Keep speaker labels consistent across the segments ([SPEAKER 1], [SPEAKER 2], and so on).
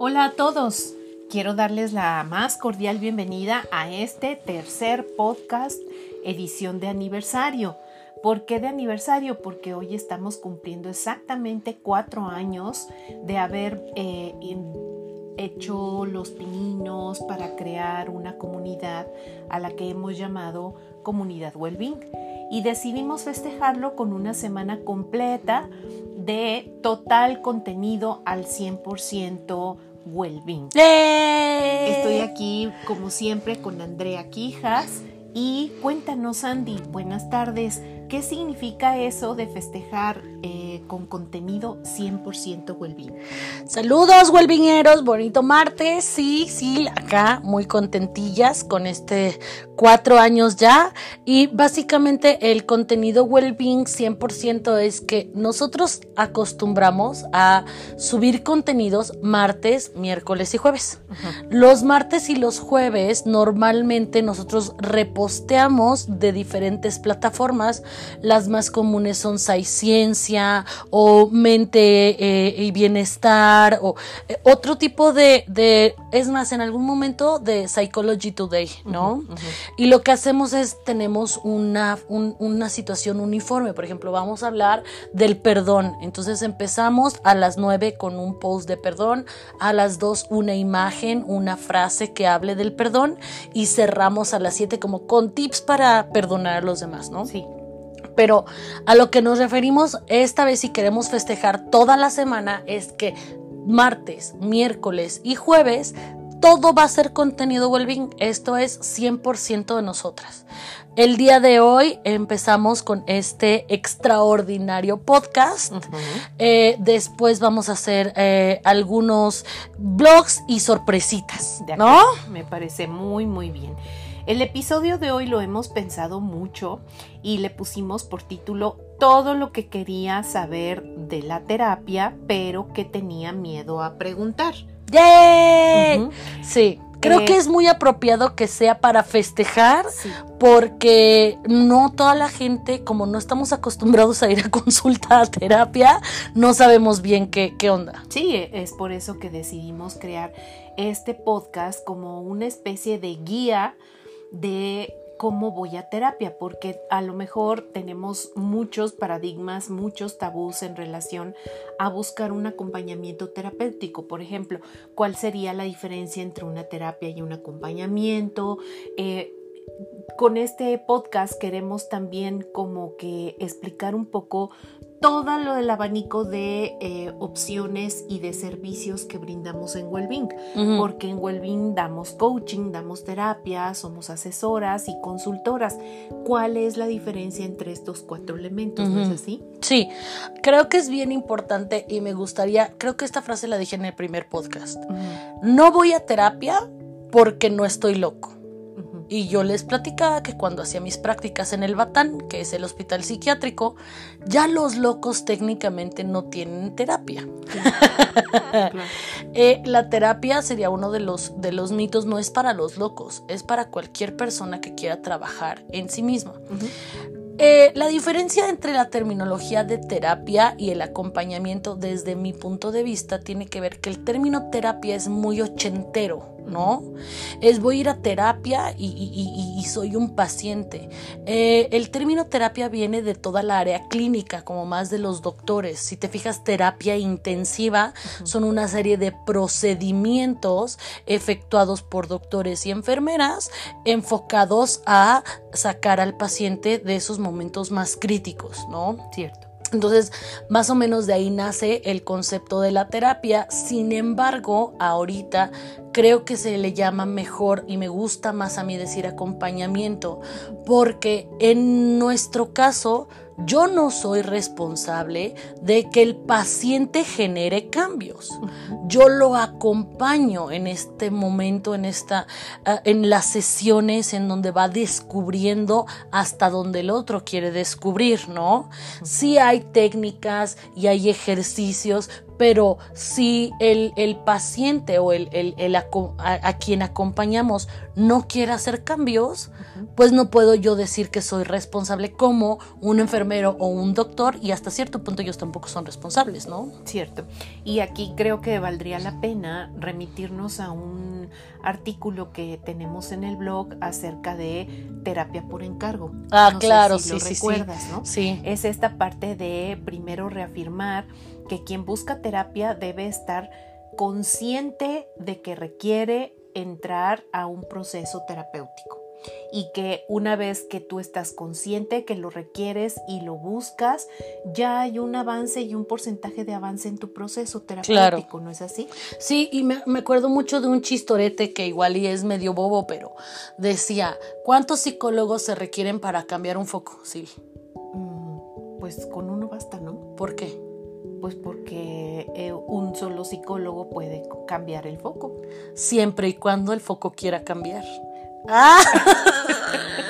[SPEAKER 1] Hola a todos. Quiero darles la más cordial bienvenida a este tercer podcast edición de aniversario. ¿Por qué de aniversario? Porque hoy estamos cumpliendo exactamente cuatro años de haber eh, hecho los pininos para crear una comunidad a la que hemos llamado Comunidad Wellbeing y decidimos festejarlo con una semana completa de total contenido al 100% Wellbeing. Estoy aquí como siempre con Andrea Quijas. Y cuéntanos Andy, buenas tardes, ¿qué significa eso de festejar eh, con contenido 100% Wellbeing?
[SPEAKER 2] Saludos, Wellbingeros, bonito martes. Sí, sí, acá muy contentillas con este cuatro años ya. Y básicamente el contenido Wellbeing 100% es que nosotros acostumbramos a subir contenidos martes, miércoles y jueves. Los martes y los jueves normalmente nosotros reposteamos de diferentes plataformas. Las más comunes son Ciencia o Mente eh, y Bienestar o eh, otro tipo de, de, es más, en algún momento de Psychology Today, ¿no? Y lo que hacemos es, tenemos una, una situación uniforme. Por ejemplo, vamos a hablar del perdón. Entonces empezamos a las 9 con un post de perdón, a las 2 una imagen, una frase que hable del perdón y cerramos a las 7 como con tips para perdonar a los demás, ¿no?
[SPEAKER 1] Sí.
[SPEAKER 2] Pero a lo que nos referimos esta vez si queremos festejar toda la semana es que martes, miércoles y jueves todo va a ser contenido Wellbeing. Esto es 100% de nosotras. El día de hoy empezamos con este extraordinario podcast. Eh, después vamos a hacer eh, algunos blogs y sorpresitas, ¿no?
[SPEAKER 1] Me parece muy, muy bien. El episodio de hoy lo hemos pensado mucho y le pusimos por título todo lo que quería saber de la terapia, pero que tenía miedo a preguntar.
[SPEAKER 2] ¡Yay! Sí. Creo que eh, es muy apropiado que sea para festejar, porque no toda la gente, como no estamos acostumbrados a ir a consulta a terapia, no sabemos bien qué, qué onda.
[SPEAKER 1] Sí, es por eso que decidimos crear este podcast como una especie de guía de cómo voy a terapia, porque a lo mejor tenemos muchos paradigmas, muchos tabús en relación a buscar un acompañamiento terapéutico. Por ejemplo, ¿cuál sería la diferencia entre una terapia y un acompañamiento? Eh, con este podcast queremos también como que explicar un poco todo lo del abanico de eh, opciones y de servicios que brindamos en Wellbeing, porque en Wellbeing damos coaching, damos terapia, somos asesoras y consultoras. ¿Cuál es la diferencia entre estos cuatro elementos? ¿No es así?
[SPEAKER 2] Sí, creo que es bien importante y me gustaría, creo que esta frase la dije en el primer podcast. No voy a terapia porque no estoy loco. Y yo les platicaba que cuando hacía mis prácticas en el Batán, que es el hospital psiquiátrico, ya los locos técnicamente no tienen terapia. Eh, la terapia sería uno de los, de los mitos, no es para los locos, es para cualquier persona que quiera trabajar en sí misma. Eh, la diferencia entre la terminología de terapia y el acompañamiento desde mi punto de vista tiene que ver que el término terapia es muy ochentero ¿no? Es voy a ir a terapia y, soy un paciente. Eh, el término terapia viene de toda la área clínica, como más de los doctores. Si te fijas, terapia intensiva son una serie de procedimientos efectuados por doctores y enfermeras enfocados a sacar al paciente de esos momentos más críticos, ¿no?
[SPEAKER 1] Cierto.
[SPEAKER 2] Entonces, más o menos de ahí nace el concepto de la terapia. Sin embargo, ahorita creo que se le llama mejor y me gusta más a mí decir acompañamiento, porque en nuestro caso yo no soy responsable de que el paciente genere cambios. Yo lo acompaño en este momento, en esta, ah, en las sesiones en donde va descubriendo hasta donde el otro quiere descubrir, ¿no? Sí hay técnicas y hay ejercicios, pero si el, el paciente o el, el, el a, a, quien acompañamos no quiere hacer cambios, pues no puedo yo decir que soy responsable como un enfermero o un doctor y hasta cierto punto ellos tampoco son responsables, ¿no?
[SPEAKER 1] Cierto. Y aquí creo que valdría la pena remitirnos a un artículo que tenemos en el blog acerca de terapia por encargo.
[SPEAKER 2] Ah, claro, sí,
[SPEAKER 1] lo
[SPEAKER 2] sí,
[SPEAKER 1] recuerdas,
[SPEAKER 2] sí.
[SPEAKER 1] ¿no?
[SPEAKER 2] Sí.
[SPEAKER 1] Es esta parte de primero reafirmar que quien busca terapia debe estar consciente de que requiere entrar a un proceso terapéutico y que una vez que tú estás consciente que lo requieres y lo buscas, ya hay un avance y un porcentaje de avance en tu proceso terapéutico,
[SPEAKER 2] Claro.
[SPEAKER 1] ¿no es así?
[SPEAKER 2] Sí, y me, me acuerdo mucho de un chistorete que igual y es medio bobo, pero decía, ¿cuántos psicólogos se requieren para cambiar un foco? Sí.
[SPEAKER 1] Mm, Pues con uno basta, ¿no?
[SPEAKER 2] ¿Por qué?
[SPEAKER 1] Pues porque eh, un solo psicólogo puede cambiar el foco.
[SPEAKER 2] Siempre y cuando el foco quiera cambiar. Ah,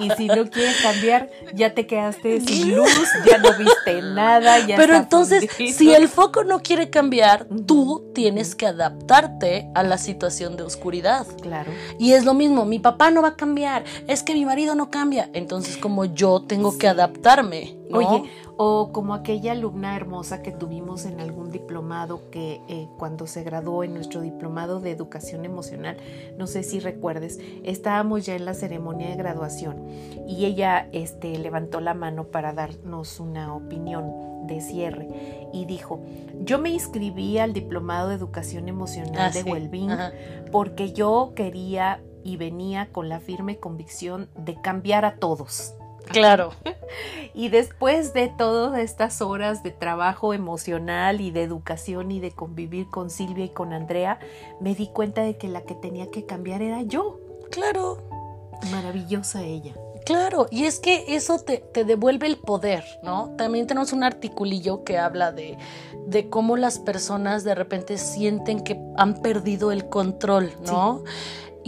[SPEAKER 1] Y si no quieres cambiar, ya te quedaste sin luz, ya no viste nada, ya
[SPEAKER 2] pero entonces,
[SPEAKER 1] fundido.
[SPEAKER 2] si el foco no quiere cambiar, tú tienes que adaptarte a la situación de oscuridad.
[SPEAKER 1] Claro.
[SPEAKER 2] Y es lo mismo, mi papá no va a cambiar, es que mi marido no cambia. Entonces, como yo tengo que adaptarme, ¿no?
[SPEAKER 1] Oye, o como aquella alumna hermosa que tuvimos en algún diplomado que eh, cuando se graduó en nuestro diplomado de educación emocional, no sé si recuerdes, estábamos ya en la ceremonia de graduación y ella este, levantó la mano para darnos una opinión de cierre y dijo, yo me inscribí al diplomado de educación emocional
[SPEAKER 2] Ah,
[SPEAKER 1] de
[SPEAKER 2] sí,
[SPEAKER 1] Wellbeing
[SPEAKER 2] ajá.
[SPEAKER 1] porque yo quería y venía con la firme convicción de cambiar a todos.
[SPEAKER 2] Claro.
[SPEAKER 1] Y después de todas estas horas de trabajo emocional y de educación y de convivir con Silvia y con Andrea, me di cuenta de que la que tenía que cambiar era yo.
[SPEAKER 2] Claro.
[SPEAKER 1] Maravillosa ella.
[SPEAKER 2] Claro, y es que eso te, te devuelve el poder, ¿no? También tenemos un articulillo que habla de, de cómo las personas de repente sienten que han perdido el control, ¿no?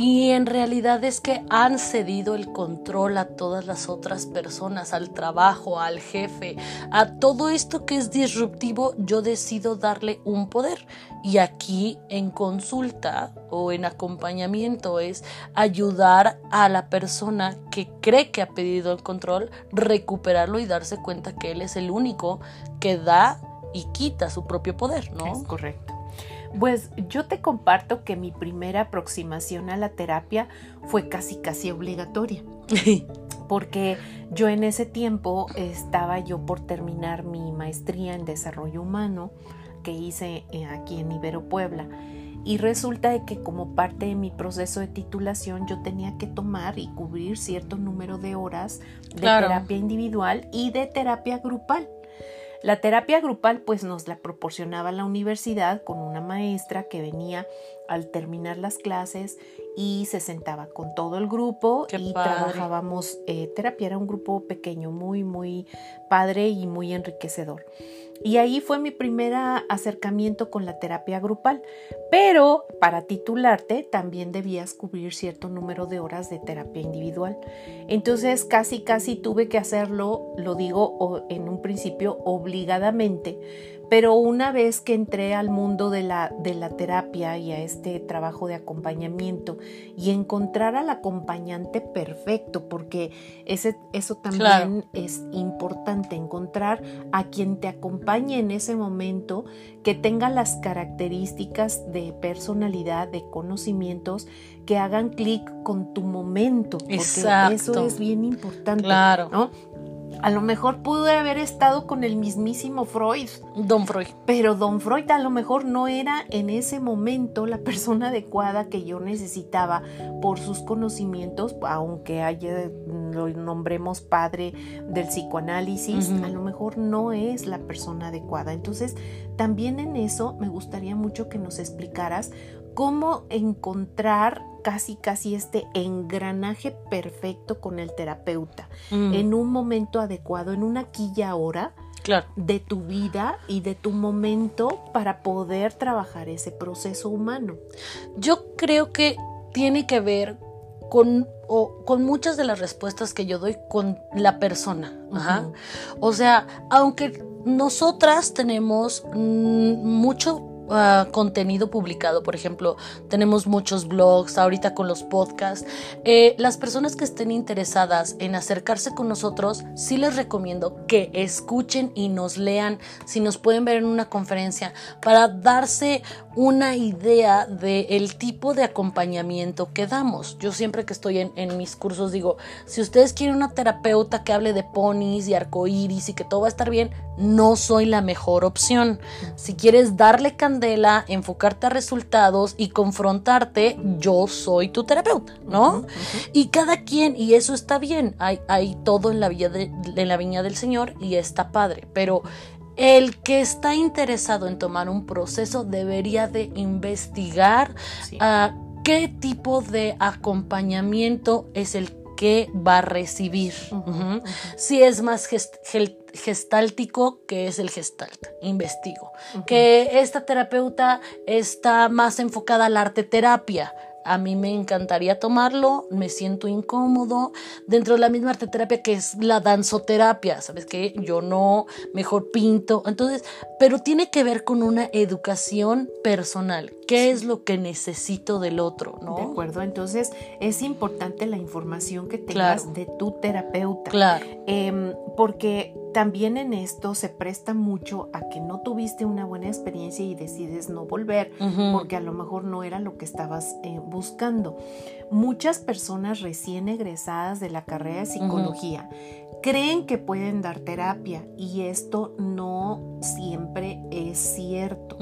[SPEAKER 2] Y en realidad es que han cedido el control a todas las otras personas, al trabajo, al jefe, a todo esto que es disruptivo, yo decido darle un poder. Y aquí en consulta o en acompañamiento es ayudar a la persona que cree que ha pedido el control, recuperarlo y darse cuenta que él es el único que da y quita su propio poder, ¿no?
[SPEAKER 1] Es correcto. Pues yo te comparto que mi primera aproximación a la terapia fue casi casi obligatoria. porque yo en ese tiempo estaba yo por terminar mi maestría en desarrollo humano que hice eh, aquí en Ibero Puebla y resulta de que como parte de mi proceso de titulación yo tenía que tomar y cubrir cierto número de horas de
[SPEAKER 2] Claro.
[SPEAKER 1] terapia individual y de terapia grupal. La terapia grupal pues nos la proporcionaba la universidad con una maestra que venía al terminar las clases y se sentaba con todo el grupo
[SPEAKER 2] Qué
[SPEAKER 1] y
[SPEAKER 2] padre.
[SPEAKER 1] trabajábamos eh, terapia. Era un grupo pequeño, muy, muy padre y muy enriquecedor. Y ahí fue mi primer acercamiento con la terapia grupal. Pero para titularte también debías cubrir cierto número de horas de terapia individual. Entonces casi, casi tuve que hacerlo, lo digo en un principio obligadamente, pero una vez que entré al mundo de la, de la terapia y a este trabajo de acompañamiento y encontrar al acompañante perfecto, porque ese, eso también
[SPEAKER 2] Claro.
[SPEAKER 1] es importante, encontrar a quien te acompañe en ese momento, que tenga las características de personalidad, de conocimientos que hagan clic con tu momento, porque
[SPEAKER 2] Exacto.
[SPEAKER 1] eso es bien importante.
[SPEAKER 2] Claro.
[SPEAKER 1] ¿no? A lo mejor pude haber estado con el mismísimo Freud,
[SPEAKER 2] Don Freud.
[SPEAKER 1] pero don Freud a lo mejor no era en ese momento la persona adecuada que yo necesitaba por sus conocimientos, aunque haya, lo nombremos padre del psicoanálisis, a lo mejor no es la persona adecuada. Entonces, también en eso me gustaría mucho que nos explicaras cómo encontrar casi casi este engranaje perfecto con el terapeuta
[SPEAKER 2] Mm,
[SPEAKER 1] en un momento adecuado, en una aquí y ahora
[SPEAKER 2] claro.
[SPEAKER 1] de tu vida y de tu momento para poder trabajar ese proceso humano.
[SPEAKER 2] Yo creo que tiene que ver con, o, con muchas de las respuestas que yo doy con la persona. Ajá. O sea, aunque nosotras tenemos mm, mucho ah, contenido publicado, por ejemplo, tenemos muchos blogs, ahorita con los podcasts. Eh, las personas que estén interesadas en acercarse con nosotros, sí les recomiendo que escuchen y nos lean, si nos pueden ver en una conferencia, para darse una idea del tipo de acompañamiento que damos. Yo siempre que estoy en, en, mis cursos digo, si ustedes quieren una terapeuta que hable de ponis y arcoíris y que todo va a estar bien, no soy la mejor opción. Si quieres darle candela, enfocarte a resultados y confrontarte, yo soy tu terapeuta, ¿no? Y cada quien, y eso está bien, hay, hay todo en la, de, en la viña del Señor y está padre, pero el que está interesado en tomar un proceso debería de investigar sí. uh, qué tipo de acompañamiento es el que va a recibir. Uh -huh. Uh -huh. Si es más gest gestáltico, que es el gestalt, investigo. Que esta terapeuta está más enfocada a la arte terapia a mí me encantaría tomarlo, me siento incómodo. Dentro de la misma arteterapia que es la danzoterapia, ¿sabes qué? Yo no, mejor pinto. Entonces, pero tiene que ver con una educación personal. ¿Qué sí. es lo que necesito del otro? ¿no?
[SPEAKER 1] De acuerdo, entonces es importante la información que tengas
[SPEAKER 2] Claro.
[SPEAKER 1] de tu terapeuta.
[SPEAKER 2] Claro.
[SPEAKER 1] Em, porque también en esto se presta mucho a que no tuviste una buena experiencia y decides no volver porque a lo mejor no era lo que estabas eh, buscando. Muchas personas recién egresadas de la carrera de psicología creen que pueden dar terapia y esto no siempre es cierto.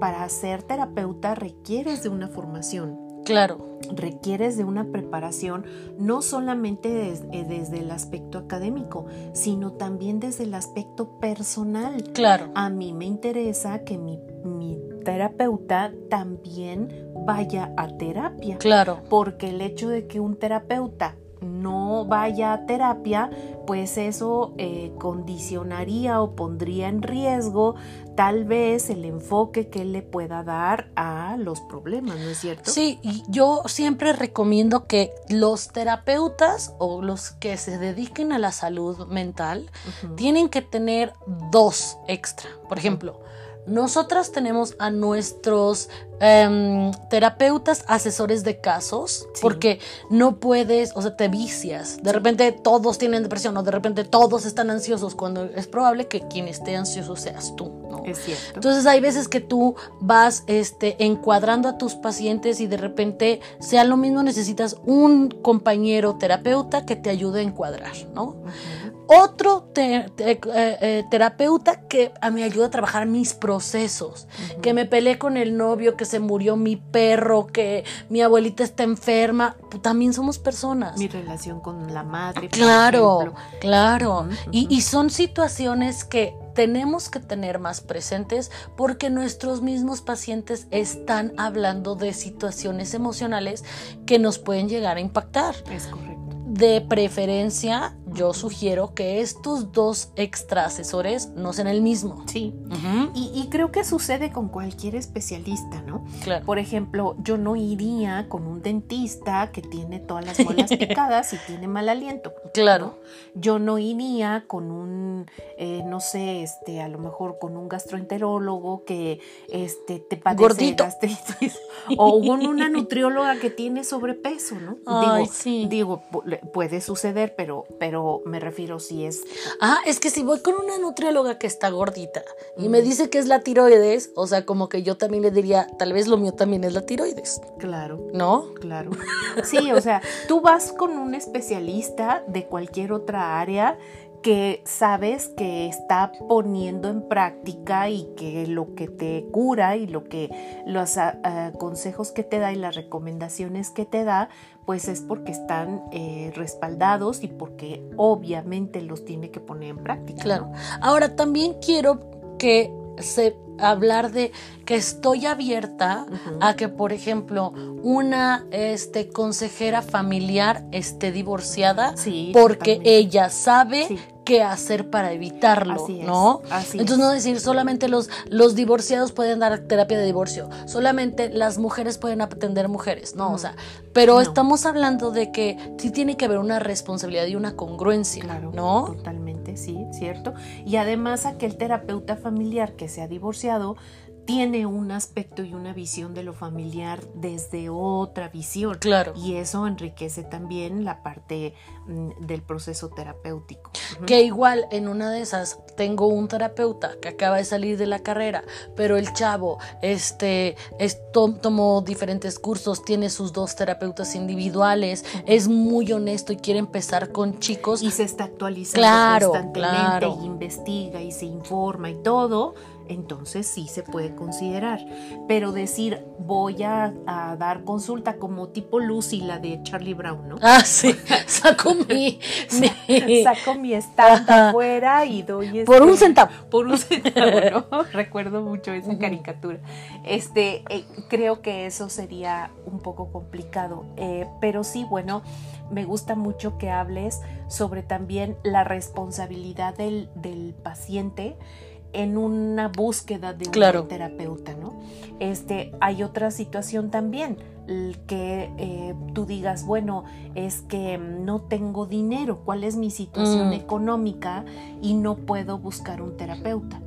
[SPEAKER 1] Para ser terapeuta requieres de una formación
[SPEAKER 2] Claro.
[SPEAKER 1] requieres de una preparación no solamente des- eh, desde el aspecto académico, sino también desde el aspecto personal.
[SPEAKER 2] Claro.
[SPEAKER 1] A mí me interesa que mi, mi terapeuta también vaya a terapia,
[SPEAKER 2] Claro.
[SPEAKER 1] porque el hecho de que un terapeuta no vaya a terapia, pues eso eh, condicionaría o pondría en riesgo tal vez el enfoque que él le pueda dar a los problemas, ¿no es cierto?
[SPEAKER 2] Sí, yo siempre recomiendo que los terapeutas o los que se dediquen a la salud mental tienen que tener dos extra. Por ejemplo, nosotras tenemos a nuestros em, terapeutas asesores de casos
[SPEAKER 1] Sí.
[SPEAKER 2] porque no puedes, o sea, te vicias. De repente todos tienen depresión o de repente todos están ansiosos cuando es probable que quien esté ansioso seas tú, ¿no?
[SPEAKER 1] Es cierto.
[SPEAKER 2] Entonces hay veces que tú vas este, encuadrando a tus pacientes y de repente, sea lo mismo, necesitas un compañero terapeuta que te ayude a encuadrar, ¿no? Otro te- te- eh, eh, terapeuta que a mí ayuda a trabajar mis procesos, que me peleé con el novio, que se murió mi perro, que mi abuelita está enferma, pues, también somos personas.
[SPEAKER 1] Mi relación con la madre. por
[SPEAKER 2] Claro,
[SPEAKER 1] ejemplo.
[SPEAKER 2] claro. Y son situaciones que tenemos que tener más presentes porque nuestros mismos pacientes están hablando de situaciones emocionales que nos pueden llegar a impactar.
[SPEAKER 1] Es correcto.
[SPEAKER 2] De preferencia, yo sugiero que estos dos extra asesores no sean el mismo.
[SPEAKER 1] Sí. Y, y creo que sucede con cualquier especialista, ¿no?
[SPEAKER 2] Claro.
[SPEAKER 1] Por ejemplo, yo no iría con un dentista que tiene todas las muelas picadas y tiene mal aliento.
[SPEAKER 2] Claro.
[SPEAKER 1] Yo no iría con un, eh, no sé, este, a lo mejor con un gastroenterólogo que este, te padece
[SPEAKER 2] Gordito.
[SPEAKER 1] gastritis o con una nutrióloga que tiene sobrepeso, ¿no?
[SPEAKER 2] Ay,
[SPEAKER 1] digo,
[SPEAKER 2] sí.
[SPEAKER 1] digo, puede suceder, pero, pero me refiero si es
[SPEAKER 2] Ah, es que si voy con una nutrióloga que está gordita y me dice que es la tiroides, o sea, como que yo también le diría, tal vez lo mío también es la tiroides,
[SPEAKER 1] claro.
[SPEAKER 2] ¿no?
[SPEAKER 1] Claro. Sí, o sea, tú vas con un especialista de cualquier otra área que sabes que está poniendo en práctica y que lo que te cura y lo que los ah, ah, consejos que te da y las recomendaciones que te da, pues es porque están eh, respaldados y porque obviamente los tiene que poner en práctica.
[SPEAKER 2] Claro.
[SPEAKER 1] ¿no?
[SPEAKER 2] Ahora también quiero que se hablar de que estoy abierta a que, por ejemplo, una este, consejera familiar esté divorciada
[SPEAKER 1] Sí,
[SPEAKER 2] porque ella sabe
[SPEAKER 1] Sí.
[SPEAKER 2] Qué hacer para evitarlo,
[SPEAKER 1] Así es,
[SPEAKER 2] ¿no?
[SPEAKER 1] así
[SPEAKER 2] Entonces
[SPEAKER 1] es.
[SPEAKER 2] no decir solamente los, los divorciados pueden dar terapia de divorcio, solamente las mujeres pueden atender mujeres, ¿no?
[SPEAKER 1] Mm.
[SPEAKER 2] O sea, pero
[SPEAKER 1] No.
[SPEAKER 2] estamos hablando de que sí tiene que haber una responsabilidad y una congruencia,
[SPEAKER 1] Claro,
[SPEAKER 2] ¿no?
[SPEAKER 1] totalmente. Sí, cierto. Y además aquel terapeuta familiar que se ha divorciado tiene un aspecto y una visión de lo familiar desde otra visión.
[SPEAKER 2] Claro.
[SPEAKER 1] Y eso enriquece también la parte mm, del proceso terapéutico.
[SPEAKER 2] Que igual en una de esas tengo un terapeuta que acaba de salir de la carrera, pero el chavo este tomó diferentes cursos, tiene sus dos terapeutas individuales, es muy honesto y quiere empezar con chicos
[SPEAKER 1] y se está actualizando constantemente y investiga y se informa y todo entonces sí se puede considerar. Pero decir voy a, dar consulta como tipo Lucy, la de Charlie Brown, ¿no?
[SPEAKER 2] Ah, sí, saco mi,
[SPEAKER 1] saco mi afuera y doy
[SPEAKER 2] por un este, centavo.
[SPEAKER 1] Por un centavo, ¿no? Recuerdo mucho esa caricatura. Este, eh, creo que eso sería un poco complicado, eh, pero sí, bueno, me gusta mucho que hables sobre también la responsabilidad del, del paciente en una búsqueda de un terapeuta, ¿no? Este, hay otra situación también, que eh, tú digas, bueno, es que no tengo dinero, ¿cuál es mi situación mm. económica? Y no puedo buscar un terapeuta.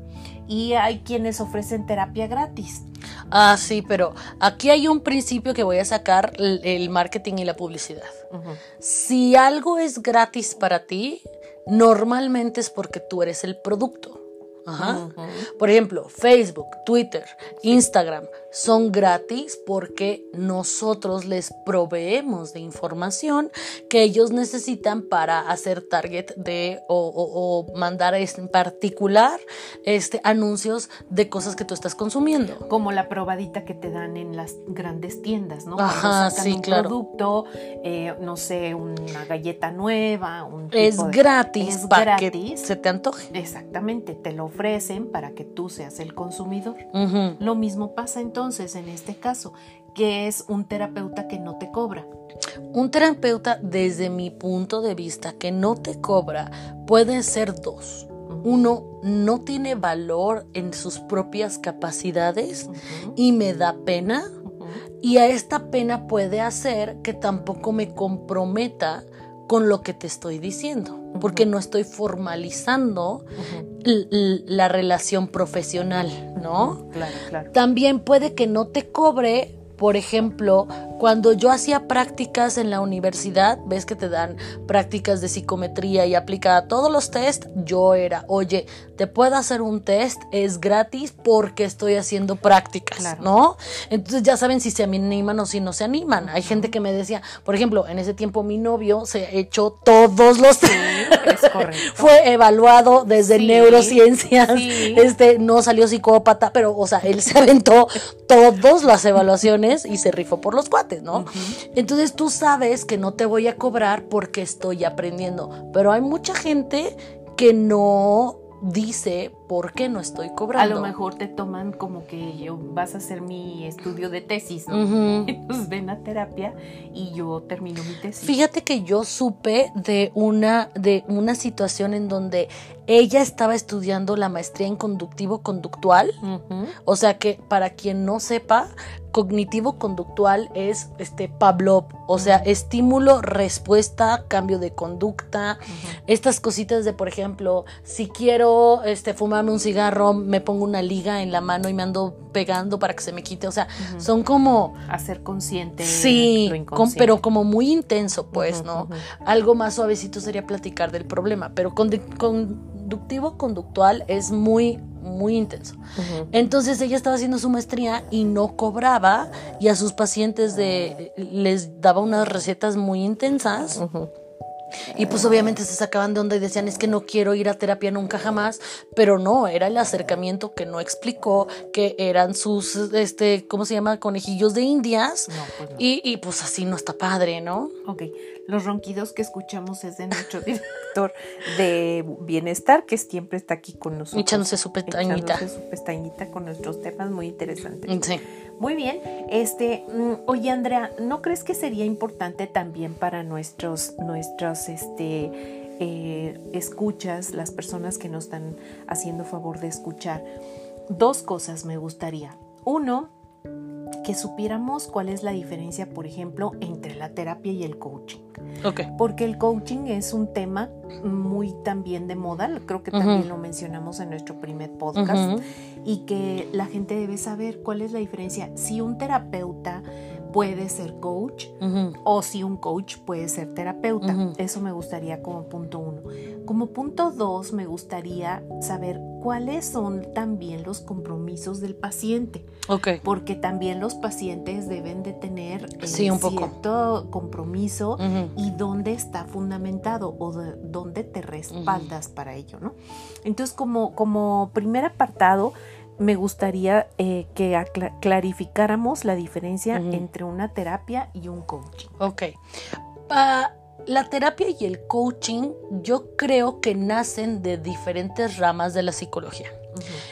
[SPEAKER 1] Y hay quienes ofrecen terapia gratis.
[SPEAKER 2] Ah, sí, pero aquí hay un principio que voy a sacar, el marketing y la publicidad. Si algo es gratis para ti, normalmente es porque tú eres el producto. Ajá. Por ejemplo, Facebook, Twitter, Instagram son gratis porque nosotros les proveemos de información que ellos necesitan para hacer target de o, mandar en particular este, anuncios de cosas que tú estás consumiendo.
[SPEAKER 1] Como la probadita que te dan en las grandes tiendas, ¿no?
[SPEAKER 2] Ajá, sí,
[SPEAKER 1] un
[SPEAKER 2] claro.
[SPEAKER 1] producto, eh, no sé, una galleta nueva, un
[SPEAKER 2] es gratis es para que se te antoje.
[SPEAKER 1] Exactamente, te lo ofrecen para que tú seas el consumidor. Lo mismo pasa entonces en este caso, que es un terapeuta que no te cobra.
[SPEAKER 2] Un terapeuta, desde mi punto de vista, que no te cobra, puede ser dos. Uno, no tiene valor en sus propias capacidades y me da pena. Y a esta pena puede hacer que tampoco me comprometa con lo que te estoy diciendo, porque no estoy formalizando la relación profesional, ¿no?
[SPEAKER 1] Claro, claro.
[SPEAKER 2] También puede que no te cobre, por ejemplo, cuando yo hacía prácticas en la universidad, ves que te dan prácticas de psicometría y aplica todos los test, yo era, oye, te puedo hacer un test, es gratis porque estoy haciendo prácticas, ¿no? Entonces ya saben si se animan o si no se animan. Hay gente que me decía, por ejemplo, en ese tiempo mi novio se hecho todos los
[SPEAKER 1] test. es correcto.
[SPEAKER 2] Fue evaluado desde neurociencias, este no salió psicópata, pero o sea, él se aventó todas las evaluaciones y se rifó por los cuatro. ¿No? Entonces tú sabes que no te voy a cobrar porque estoy aprendiendo, pero hay mucha gente que no dice por qué no estoy cobrando.
[SPEAKER 1] A lo mejor te toman como que yo vas a hacer mi estudio de tesis, ¿no? Entonces ven a terapia y yo termino mi tesis.
[SPEAKER 2] Fíjate que yo supe de una, de una situación en donde ella estaba estudiando la maestría en conductivo conductual. O sea que para quien no sepa, cognitivo conductual es este Pavlov, o sea, estímulo, respuesta, cambio de conducta, estas cositas de por ejemplo, si quiero este fumarme un cigarro, me pongo una liga en la mano y me ando pegando para que se me quite, o sea, son como
[SPEAKER 1] hacer consciente
[SPEAKER 2] Sí, pero como muy intenso, pues, ¿no? Algo más suavecito sería platicar del problema, pero con, conductivo conductual es muy muy intenso. Entonces ella estaba haciendo su maestría y no cobraba y a sus pacientes de, les daba unas recetas muy intensas. Y pues obviamente se sacaban de onda y decían es que no quiero ir a terapia nunca jamás, pero no, era el acercamiento que no explicó que eran sus, este, ¿cómo se llama? Conejillos de indias. Pues y, y, pues así no está padre, ¿no?
[SPEAKER 1] Ok, los ronquidos que escuchamos es de nuestro director de bienestar, que siempre está aquí con nosotros.
[SPEAKER 2] Echándose su pestañita.
[SPEAKER 1] Echándose su pestañita con nuestros temas muy interesantes.
[SPEAKER 2] Sí.
[SPEAKER 1] Muy bien. Este, mm, oye, Andrea, ¿no crees que sería importante también para nuestros, nuestros, este, eh, escuchas, las personas que nos están haciendo favor de escuchar? Dos cosas me gustaría. Uno, que supiéramos cuál es la diferencia, por ejemplo, entre la terapia y el coaching.
[SPEAKER 2] Ok.
[SPEAKER 1] Porque el coaching es un tema muy también de moda, creo que también lo mencionamos en nuestro primer podcast, y que la gente debe saber cuál es la diferencia. Si un terapeuta puede ser coach o si un coach puede ser terapeuta. Eso me gustaría como punto uno. Como punto dos, me gustaría saber cuáles son también los compromisos del paciente,
[SPEAKER 2] Ok.
[SPEAKER 1] porque también los pacientes deben de tener eh,
[SPEAKER 2] Sí, un poco.
[SPEAKER 1] cierto compromiso y dónde está fundamentado o de- dónde te respaldas para ello, ¿no? Entonces, como, como primer apartado, me gustaría eh, que clarificáramos la diferencia entre una terapia y un coaching.
[SPEAKER 2] Ok. La terapia y el coaching yo creo que nacen de diferentes ramas de la psicología.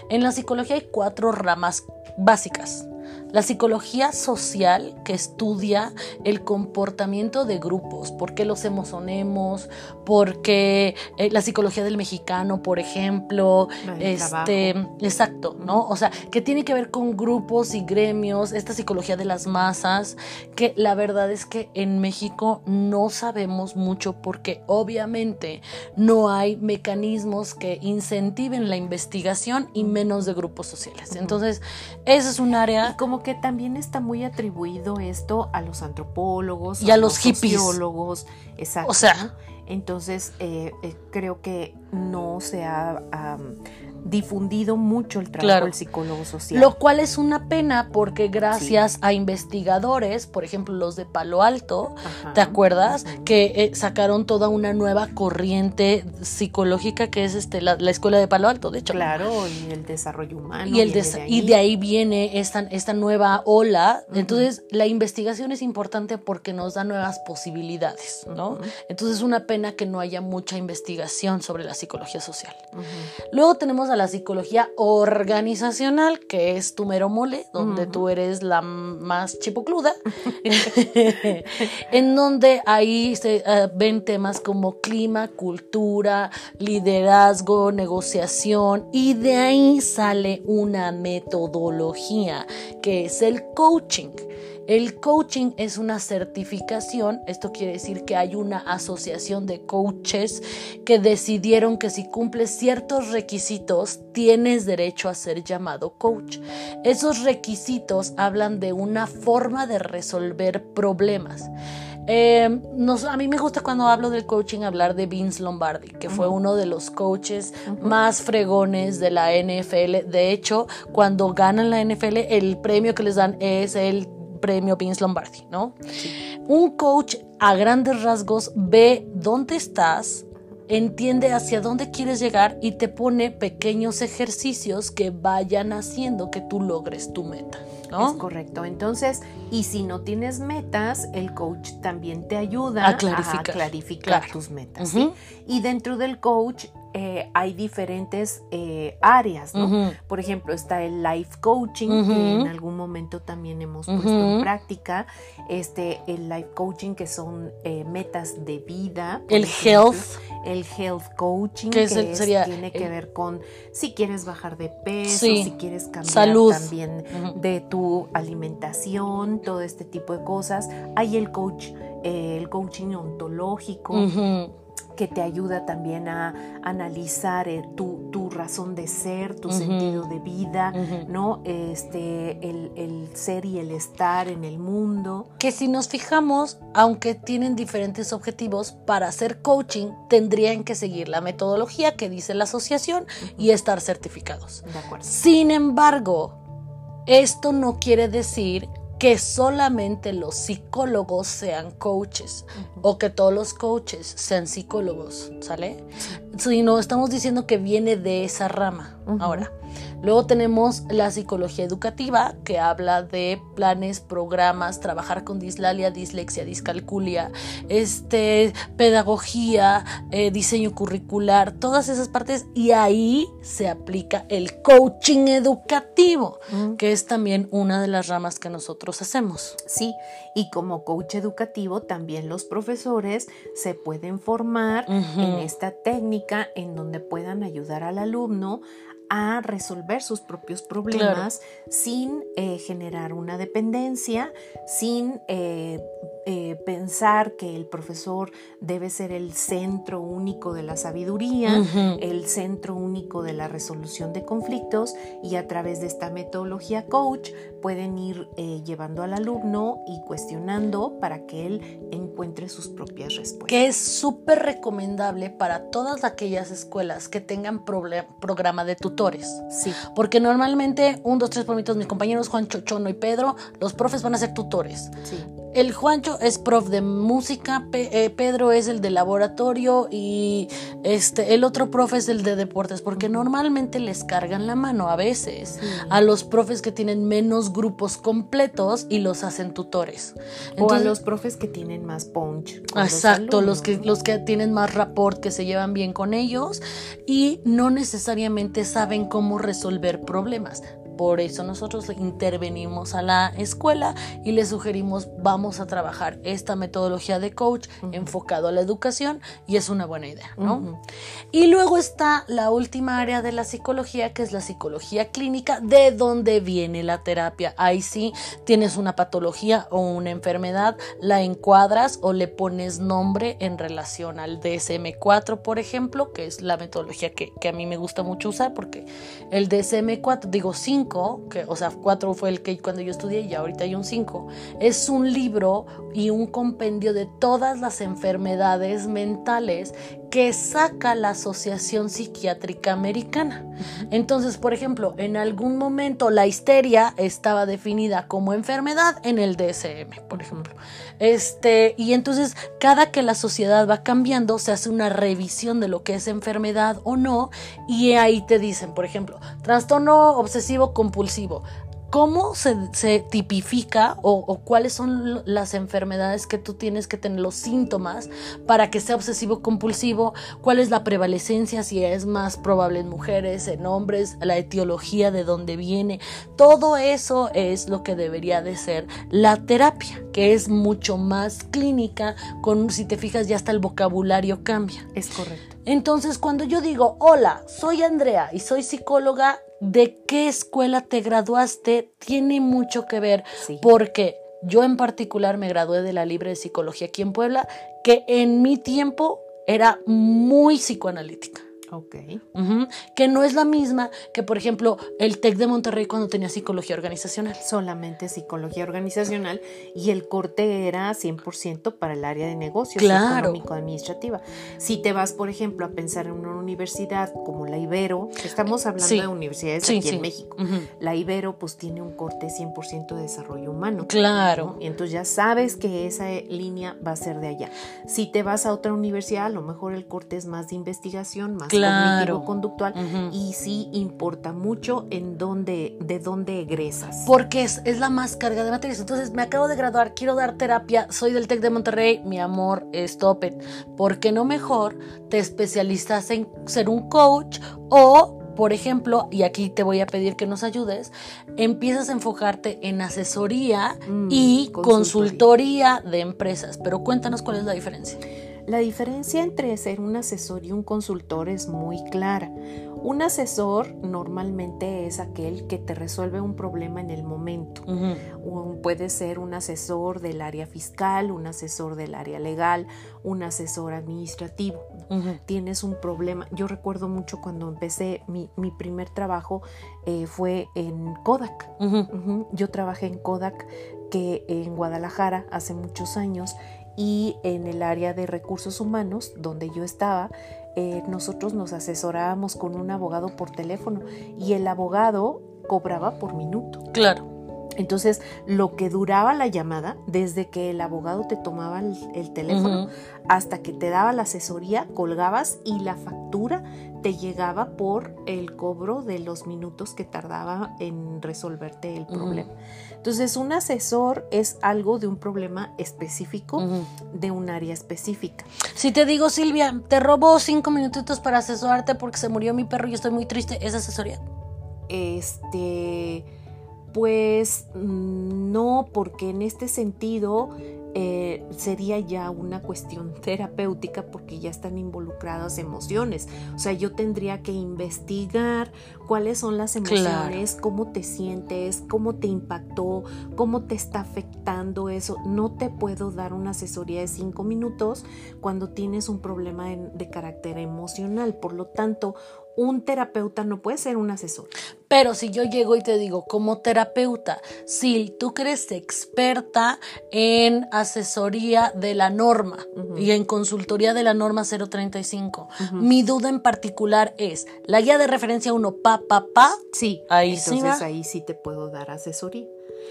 [SPEAKER 2] En la psicología hay cuatro ramas básicas. La psicología social que estudia el comportamiento de grupos, por qué los emocionemos, por qué eh, la psicología del mexicano, por ejemplo, este, exacto, ¿no? O sea, que tiene que ver con grupos y gremios, esta psicología de las masas, que la verdad es que en México no sabemos mucho porque obviamente no hay mecanismos que incentiven la investigación y menos de grupos sociales. Entonces, ese es un área
[SPEAKER 1] como que también está muy atribuido esto a los antropólogos
[SPEAKER 2] Y a los hippies.
[SPEAKER 1] sociólogos, exacto.
[SPEAKER 2] O sea.
[SPEAKER 1] Entonces, eh, eh, creo que no se ha difundido mucho el trabajo
[SPEAKER 2] Claro.
[SPEAKER 1] del psicólogo social.
[SPEAKER 2] Lo cual es una pena porque gracias a investigadores, por ejemplo los de Palo Alto,
[SPEAKER 1] Ajá.
[SPEAKER 2] ¿te acuerdas? Que eh, sacaron toda una nueva corriente psicológica que es este, la, la escuela de Palo Alto, de hecho.
[SPEAKER 1] Claro, y el desarrollo humano.
[SPEAKER 2] Y, el des- y de ahí viene esta, esta nueva ola. Entonces, la investigación es importante porque nos da nuevas posibilidades, ¿no? Entonces, es una pena que no haya mucha investigación sobre la psicología social. Luego tenemos a la psicología organizacional, que es tu mero mole, donde tú eres la más chipocluda, en donde ahí se eh, ven temas como clima, cultura, liderazgo, negociación, y de ahí sale una metodología, que es el coaching. El coaching es una certificación, esto quiere decir que hay una asociación de coaches que decidieron que si cumples ciertos requisitos tienes derecho a ser llamado coach. Esos requisitos hablan de una forma de resolver problemas. Eh, nos- a mí me gusta cuando hablo del coaching hablar de Vince Lombardi, que fue uno de los coaches más fregones de la NFL. De hecho, cuando ganan la NFL, el premio que les dan es el premio Vince Lombardi, ¿no? Un coach a grandes rasgos ve dónde estás, entiende hacia dónde quieres llegar y te pone pequeños ejercicios que vayan haciendo que tú logres tu meta, ¿no?
[SPEAKER 1] Es correcto. Entonces, y si no tienes metas, el coach también te ayuda
[SPEAKER 2] A clarificar.
[SPEAKER 1] clarificar
[SPEAKER 2] Claro.
[SPEAKER 1] tus metas. Y dentro del coach eh, hay diferentes eh, áreas, ¿no? Por ejemplo, está el life coaching, que en algún momento también hemos puesto en práctica. Este, el life coaching, que son eh, metas de vida.
[SPEAKER 2] El
[SPEAKER 1] ejemplo.
[SPEAKER 2] health.
[SPEAKER 1] El health coaching,
[SPEAKER 2] Que
[SPEAKER 1] que,
[SPEAKER 2] es
[SPEAKER 1] tiene que ver con si quieres bajar de peso,
[SPEAKER 2] Sí.
[SPEAKER 1] si quieres cambiar
[SPEAKER 2] Salud.
[SPEAKER 1] también de tu alimentación, todo este tipo de cosas. Hay el coach, el coaching ontológico. Que te ayuda también a analizar eh, tu, tu razón de ser, tu sentido de vida. ¿no? Este, el, el ser y el estar en el mundo.
[SPEAKER 2] que si nos fijamos, aunque tienen diferentes objetivos, para hacer coaching tendrían que seguir la metodología que dice la asociación y estar certificados.
[SPEAKER 1] De acuerdo.
[SPEAKER 2] Sin embargo, esto no quiere decir que solamente los psicólogos sean coaches o que todos los coaches sean psicólogos, ¿sale? Sino estamos diciendo que viene de esa rama. Ahora, luego tenemos la psicología educativa que habla de planes, programas, trabajar con dislalia, dislexia, discalculia, este, pedagogía, eh, diseño curricular, todas esas partes y ahí se aplica el coaching educativo,
[SPEAKER 1] Mm.
[SPEAKER 2] que es también una de las ramas que nosotros hacemos.
[SPEAKER 1] Sí, y como coach educativo también los profesores se pueden formar en esta técnica en donde puedan ayudar al alumno a resolver sus propios problemas sin eh, generar una dependencia, sin eh, eh, pensar que el profesor debe ser el centro único de la sabiduría, el centro único de la resolución de conflictos y a través de esta metodología coach pueden ir llevando al alumno y cuestionando para que él encuentre sus propias respuestas.
[SPEAKER 2] Que es súper recomendable para todas aquellas escuelas que tengan programa de tutores.
[SPEAKER 1] Sí.
[SPEAKER 2] Porque normalmente, un, dos, tres, por mis compañeros Juan Chochono y Pedro, los profes van a ser tutores.
[SPEAKER 1] Sí.
[SPEAKER 2] El Juancho es prof de música, eh, Pedro es el de laboratorio y este el otro profe es el de deportes, porque normalmente les cargan la mano a veces a los profes que tienen menos grupos completos y los hacen tutores.
[SPEAKER 1] o a los profes que tienen más punch.
[SPEAKER 2] Exacto, los, que, los que tienen más rapport, que se llevan bien con ellos y no necesariamente saben cómo resolver problemas. Por eso nosotros intervenimos a la escuela y le sugerimos vamos a trabajar esta metodología de coach enfocado a la educación y es una buena idea, ¿no? Y luego está la última área de la psicología que es la psicología clínica, de dónde viene la terapia. Ahí sí tienes una patología o una enfermedad, la encuadras o le pones nombre en relación al DSM4, por ejemplo, que es la metodología que, que a mí me gusta mucho usar porque el DSM4, digo, 5 que, o sea, 4 fue el que cuando yo estudié y ahorita hay un 5, es un libro y un compendio de todas las enfermedades mentales que saca la Asociación Psiquiátrica Americana. Entonces, por ejemplo, en algún momento la histeria estaba definida como enfermedad en el DSM, por ejemplo. Este, y entonces cada que la sociedad va cambiando se hace una revisión de lo que es enfermedad o no y ahí te dicen, por ejemplo, trastorno obsesivo compulsivo cómo se, tipifica o, cuáles son las enfermedades que tú tienes que tener, los síntomas para que sea obsesivo compulsivo, cuál es la prevalecencia, si es más probable en mujeres, en hombres, la etiología de dónde viene. Todo eso es lo que debería de ser la terapia, que es mucho más clínica, con si te fijas ya hasta el vocabulario cambia.
[SPEAKER 1] Es correcto.
[SPEAKER 2] Entonces, cuando yo digo, hola, soy Andrea y soy psicóloga, de qué escuela te graduaste tiene mucho que ver, porque yo en particular me gradué de la Libre de Psicología aquí en Puebla, que en mi tiempo era muy psicoanalítica.
[SPEAKER 1] Ok.
[SPEAKER 2] Que no es la misma que, por ejemplo, el TEC de Monterrey cuando tenía psicología organizacional.
[SPEAKER 1] Solamente psicología organizacional y el corte era 100% para el área de negocios,
[SPEAKER 2] claro.
[SPEAKER 1] económico-administrativa. Si te vas, por ejemplo, a pensar en una universidad como la Ibero, estamos hablando de universidades aquí en México, la Ibero pues tiene un corte 100% de desarrollo humano.
[SPEAKER 2] Claro.
[SPEAKER 1] Y entonces ya sabes que esa línea va a ser de allá. Si te vas a otra universidad, a lo mejor el corte es más de investigación, más claro. Conductual y sí importa mucho en dónde, de dónde egresas.
[SPEAKER 2] Porque es, es, la más carga de materias. Entonces, me acabo de graduar, quiero dar terapia, soy del TEC de Monterrey, mi amor, stop it. ¿Por qué no mejor te especializas en ser un coach o por ejemplo, y aquí te voy a pedir que nos ayudes, empiezas a enfocarte en asesoría mm, y consultoría de empresas. Pero cuéntanos cuál es la diferencia.
[SPEAKER 1] La diferencia entre ser un asesor y un consultor es muy clara. Un asesor normalmente es aquel que te resuelve un problema en el momento. puede ser un asesor del área fiscal, un asesor del área legal, un asesor administrativo. Tienes un problema. Yo recuerdo mucho cuando empecé mi, primer trabajo eh, fue en Kodak. Yo trabajé en Kodak que en Guadalajara hace muchos años y en el área de recursos humanos, donde yo estaba, eh, nosotros nos asesorábamos con un abogado por teléfono y el abogado cobraba por minuto.
[SPEAKER 2] Claro.
[SPEAKER 1] Entonces, lo que duraba la llamada, desde que el abogado te tomaba el, teléfono hasta que te daba la asesoría, colgabas y la factura te llegaba por el cobro de los minutos que tardaba en resolverte el problema. Entonces, un asesor es algo de un problema específico, de un área específica.
[SPEAKER 2] Si te digo, Silvia, te robo cinco minutitos para asesorarte porque se murió mi perro y estoy muy triste, ¿es asesoría?
[SPEAKER 1] Este pues no, porque en este sentido eh, sería ya una cuestión terapéutica porque ya están involucradas emociones. O sea, yo tendría que investigar cuáles son las emociones, cómo te sientes, cómo te impactó, cómo te está afectando eso. No te puedo dar una asesoría de cinco minutos cuando tienes un problema de carácter emocional. Por lo tanto, un terapeuta no puede ser un asesor.
[SPEAKER 2] Pero si yo llego y te digo, como terapeuta, si tú eres experta en asesoría de la norma y en consultoría de la norma 035, mi duda en particular es, la guía de referencia 1, pa, pa, pa.
[SPEAKER 1] Sí, ahí entonces ahí sí te puedo dar asesoría.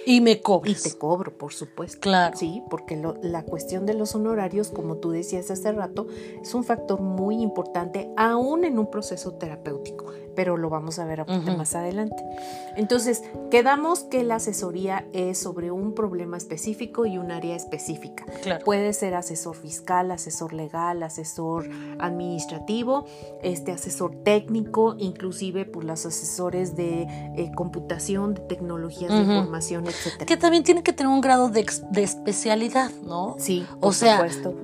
[SPEAKER 2] Y me cobro.
[SPEAKER 1] Y te cobro, por supuesto.
[SPEAKER 2] Claro.
[SPEAKER 1] Sí, porque la cuestión de los honorarios, como tú decías hace rato, es un factor muy importante aún en un proceso terapéutico pero lo vamos a ver más adelante. Entonces, quedamos que la asesoría es sobre un problema específico y un área específica. Puede ser asesor fiscal, asesor legal, asesor administrativo, este asesor técnico, inclusive pues, los asesores de eh, computación, de tecnologías de información, etcétera.
[SPEAKER 2] Que también tiene que tener un grado de, especialidad, ¿no?
[SPEAKER 1] Sí, por o sea, supuesto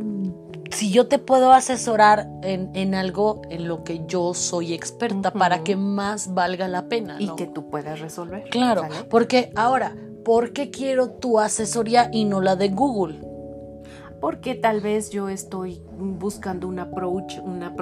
[SPEAKER 2] si yo te puedo asesorar en, algo en lo que yo soy experta para que más valga la pena.
[SPEAKER 1] Y que tú puedas resolver.
[SPEAKER 2] Claro, porque ahora, ¿por qué quiero tu asesoría y no la de Google?
[SPEAKER 1] Porque tal vez yo estoy buscando un approach, una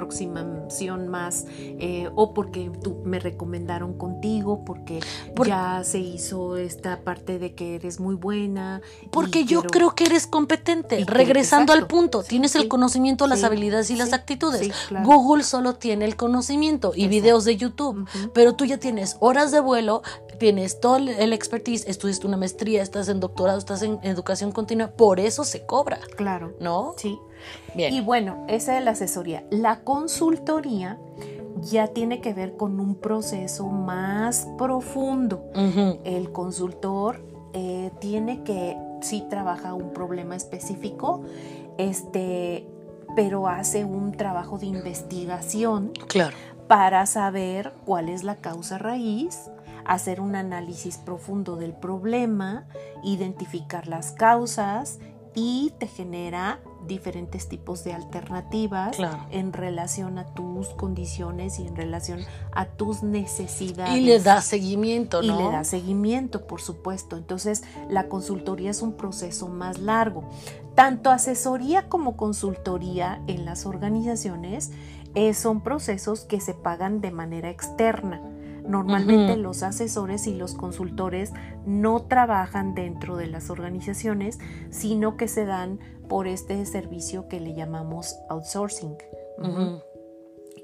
[SPEAKER 1] aproximación más, eh, o porque tú me recomendaron contigo, porque ya se hizo esta parte de que eres muy buena.
[SPEAKER 2] Porque yo creo que eres competente. Regresando al punto, tienes el conocimiento, las habilidades y las actitudes. Google solo tiene el conocimiento y videos de YouTube, pero tú ya tienes horas de vuelo, tienes todo el expertise, estudiaste una maestría, estás en doctorado, estás en educación continua, por eso se cobra.
[SPEAKER 1] Claro.
[SPEAKER 2] ¿No?
[SPEAKER 1] Sí. Y bueno, esa es la asesoría. La consultoría ya tiene que ver con un proceso más profundo. El consultor eh, tiene que, sí trabaja un problema específico, este, pero hace un trabajo de investigación
[SPEAKER 2] claro.
[SPEAKER 1] para saber cuál es la causa raíz, hacer un análisis profundo del problema, identificar las causas y te genera diferentes tipos de alternativas en relación a tus condiciones y en relación a tus necesidades.
[SPEAKER 2] Y le da seguimiento, ¿no?
[SPEAKER 1] Y le da seguimiento, por supuesto. Entonces, la consultoría es un proceso más largo. Tanto asesoría como consultoría en las organizaciones eh, son procesos que se pagan de manera externa. Normalmente los asesores y los consultores no trabajan dentro de las organizaciones, sino que se dan por este servicio que le llamamos outsourcing.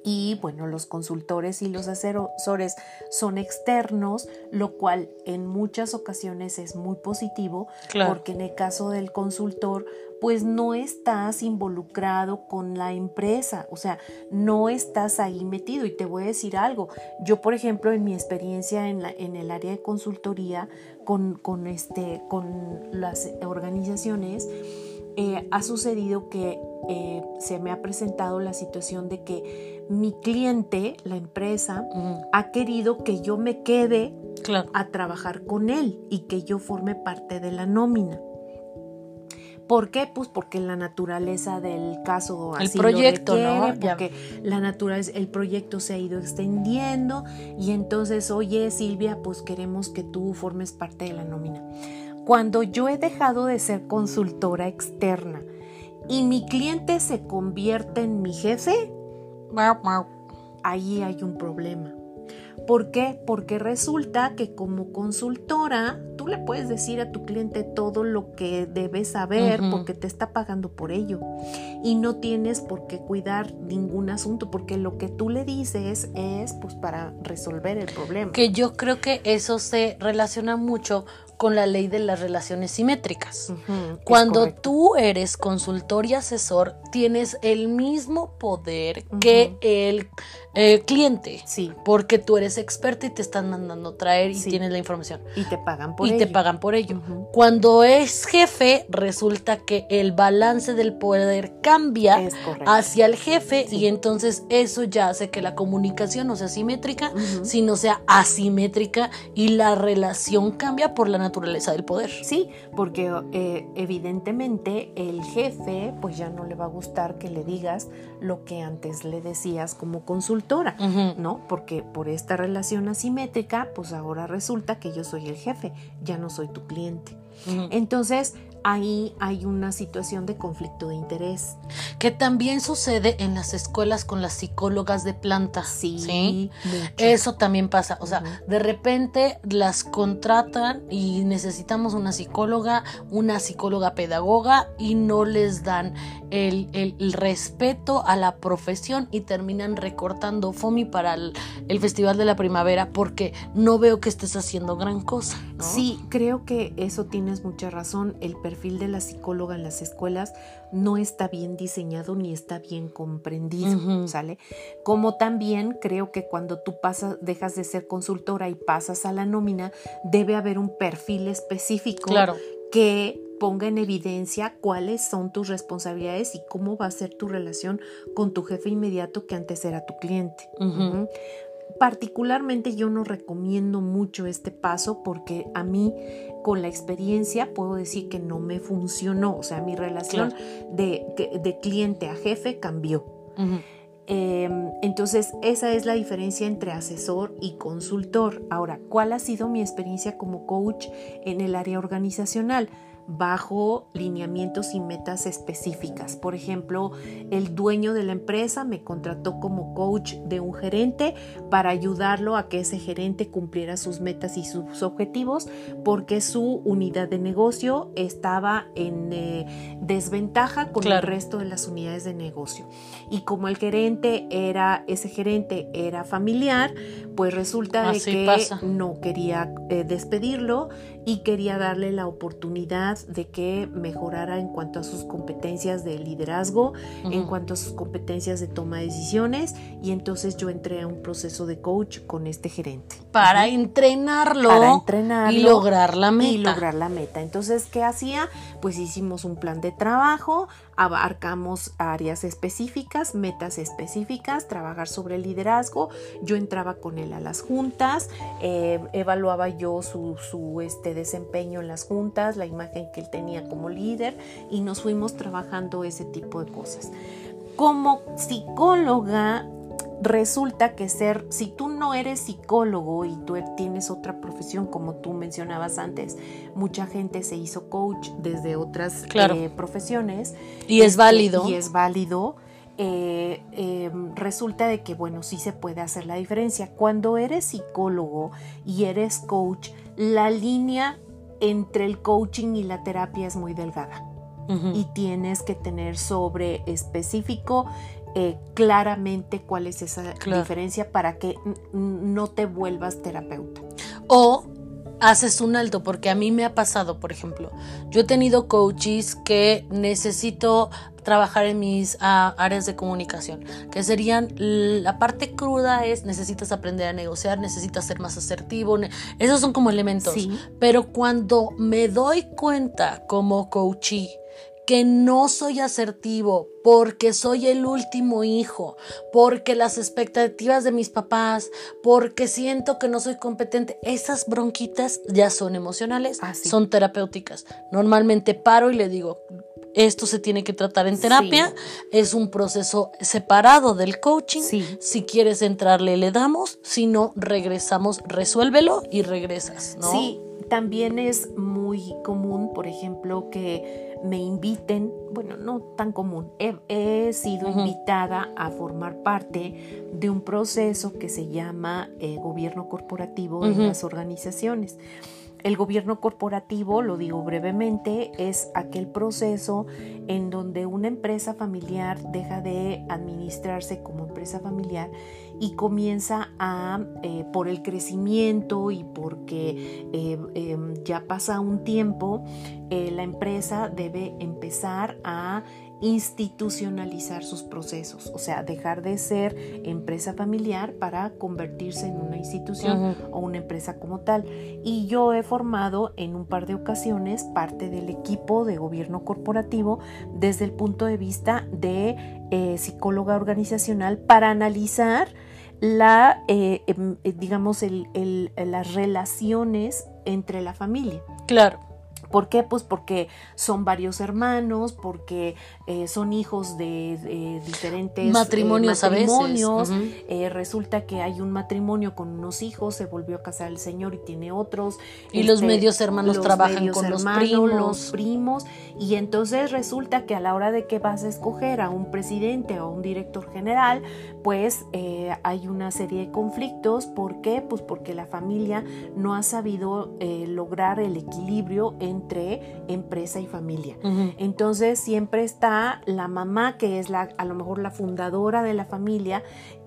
[SPEAKER 1] Y bueno, los consultores y los asesores son externos, lo cual en muchas ocasiones es muy positivo, porque en el caso del consultor, pues no estás involucrado con la empresa, o sea, no estás ahí metido. Y te voy a decir algo, yo por ejemplo en mi experiencia en, la, en el área de consultoría con, con, este, con las organizaciones, eh, ha sucedido que eh, se me ha presentado la situación de que mi cliente, la empresa, ha querido que yo me quede a trabajar con él y que yo forme parte de la nómina. ¿Por qué? Pues porque la naturaleza del caso
[SPEAKER 2] el proyecto, ¿no?
[SPEAKER 1] Porque la naturaleza, el proyecto se ha ido extendiendo y entonces, oye Silvia, pues queremos que tú formes parte de la nómina. Cuando yo he dejado de ser consultora externa y mi cliente se convierte en mi jefe, ahí hay un problema. ¿Por qué? Porque resulta que como consultora tú le puedes decir a tu cliente todo lo que debes saber porque te está pagando por ello y no tienes por qué cuidar ningún asunto porque lo que tú le dices es pues para resolver el problema.
[SPEAKER 2] Que yo creo que eso se relaciona mucho con la ley de las relaciones simétricas. Cuando tú eres consultor y asesor, tienes el mismo poder que el eh, cliente.
[SPEAKER 1] Sí.
[SPEAKER 2] Porque tú eres experto y te están mandando traer y tienes la información.
[SPEAKER 1] Y te pagan por
[SPEAKER 2] y te pagan por ello. Cuando es jefe, resulta que el balance del poder cambia hacia el jefe y entonces eso ya hace que la comunicación no sea simétrica, sino sea asimétrica y la relación cambia por la naturaleza del poder.
[SPEAKER 1] Sí, porque eh, evidentemente el jefe pues ya no le va a gustar que le digas lo que antes le decías como consultora, ¿no? Porque por esta relación asimétrica pues ahora resulta que yo soy el jefe, ya no soy tu cliente. Entonces, ahí hay una situación de conflicto de interés.
[SPEAKER 2] Que también sucede en las escuelas con las psicólogas de planta. Sí, eso también pasa. O sea, de repente las contratan y necesitamos una psicóloga, una psicóloga pedagoga y no les dan el, respeto a la profesión y terminan recortando FOMI para el, Festival de la Primavera porque no veo que estés haciendo gran cosa.
[SPEAKER 1] Sí, creo que eso tienes mucha razón. El perfil de la psicóloga en las escuelas no está bien diseñado ni está bien comprendido, ¿sale? Como también creo que cuando tú pasas, dejas de ser consultora y pasas a la nómina, debe haber un perfil específico que ponga en evidencia cuáles son tus responsabilidades y cómo va a ser tu relación con tu jefe inmediato que antes era tu cliente. Particularmente yo no recomiendo mucho este paso porque a mí con la experiencia puedo decir que no me funcionó, o sea, mi relación de, cliente a jefe cambió. Em, entonces, esa es la diferencia entre asesor y consultor. Ahora, ¿cuál ha sido mi experiencia como coach en el área organizacional? Bajo lineamientos y metas específicas. Por ejemplo, el dueño de la empresa me contrató como coach de un gerente para ayudarlo a que ese gerente cumpliera sus metas y sus objetivos porque su unidad de negocio estaba en eh, desventaja con el resto de las unidades de negocio. Y como el gerente era, ese gerente era familiar, pues resulta de que no quería eh, despedirlo y quería darle la oportunidad de que mejorara en cuanto a sus competencias de liderazgo, en cuanto a sus competencias de toma de decisiones y entonces yo entré a un proceso de coach con este gerente.
[SPEAKER 2] Para entrenarlo.
[SPEAKER 1] Para entrenarlo.
[SPEAKER 2] Y lograr la meta.
[SPEAKER 1] Y lograr la meta. Entonces, ¿qué hacía? Pues hicimos un plan de trabajo, abarcamos áreas específicas, metas específicas, trabajar sobre el liderazgo. Yo entraba con él a las juntas, eh, evaluaba yo su, su este, desempeño en las juntas, la imagen que él tenía como líder y nos fuimos trabajando ese tipo de cosas. Como psicóloga, resulta que ser, si tú no eres psicólogo y tú tienes otra profesión, como tú mencionabas antes, mucha gente se hizo coach desde otras eh, profesiones.
[SPEAKER 2] Y es este, válido.
[SPEAKER 1] Y es válido. Eh, em, resulta de que, bueno, sí se puede hacer la diferencia. Cuando eres psicólogo y eres coach, la línea entre el coaching y la terapia es muy delgada. Y tienes que tener sobre específico eh, claramente cuál es esa diferencia para que no te vuelvas terapeuta.
[SPEAKER 2] O haces un alto, porque a mí me ha pasado, por ejemplo, yo he tenido coaches que necesito trabajar en mis ah, áreas de comunicación, que serían la parte cruda es necesitas aprender a negociar, necesitas ser más asertivo, esos son como elementos, pero cuando me doy cuenta como coachee que no soy asertivo porque soy el último hijo, porque las expectativas de mis papás, porque siento que no soy competente, esas bronquitas ya son emocionales, ah, son terapéuticas. Normalmente paro y le digo, esto se tiene que tratar en terapia, es un proceso separado del coaching. Si quieres entrarle, le damos, si no, regresamos, resuélvelo y regresas, ¿no?
[SPEAKER 1] Sí, también es muy común, por ejemplo, que me inviten, bueno, no tan común, he, sido invitada a formar parte de un proceso que se llama eh, gobierno corporativo en las organizaciones. El gobierno corporativo, lo digo brevemente, es aquel proceso en donde una empresa familiar deja de administrarse como empresa familiar y comienza a, eh, por el crecimiento y porque eh, em, ya pasa un tiempo, eh, la empresa debe empezar a institucionalizar sus procesos, o sea, dejar de ser empresa familiar para convertirse en una institución o una empresa como tal. Y yo he formado en un par de ocasiones parte del equipo de gobierno corporativo desde el punto de vista de eh, psicóloga organizacional para analizar la, eh, em, eh, digamos, las relaciones entre la familia.
[SPEAKER 2] Claro.
[SPEAKER 1] ¿Por qué? Pues porque son varios hermanos, porque eh, son hijos de, diferentes
[SPEAKER 2] matrimonios.
[SPEAKER 1] matrimonios. A veces. Eh, resulta que hay un matrimonio con unos hijos, se volvió a casar el señor y tiene otros.
[SPEAKER 2] Y los este, medios hermanos trabajan con los primos.
[SPEAKER 1] Los primos. Y entonces resulta que a la hora de que vas a escoger a un presidente o un director general, pues eh, hay una serie de conflictos. ¿Por qué? Pues porque la familia no ha sabido lograr el equilibrio entre entre empresa y familia. Entonces siempre está la mamá, que es la, a lo mejor la fundadora de la familia,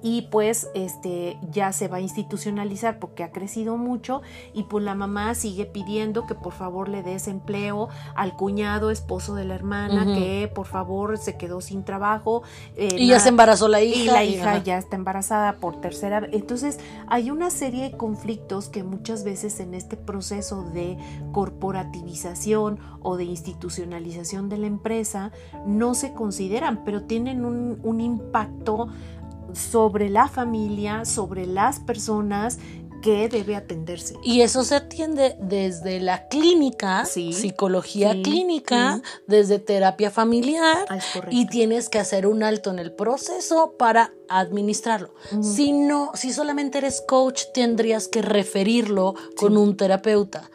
[SPEAKER 1] y pues este ya se va a institucionalizar porque ha crecido mucho y pues la mamá sigue pidiendo que por favor le des empleo al cuñado esposo de la hermana que por favor se quedó sin trabajo
[SPEAKER 2] eh, y ya se embarazó la hija
[SPEAKER 1] y la hija ya está embarazada por tercera vez entonces hay una serie de conflictos que muchas veces en este proceso de corporativización o de institucionalización de la empresa no se consideran pero tienen un, un impacto sobre la familia, sobre las personas que debe atenderse.
[SPEAKER 2] Y eso se atiende desde la clínica, psicología clínica, desde terapia familiar ah, y tienes que hacer un alto en el proceso para administrarlo. Si no, si solamente eres coach, tendrías que referirlo con un terapeuta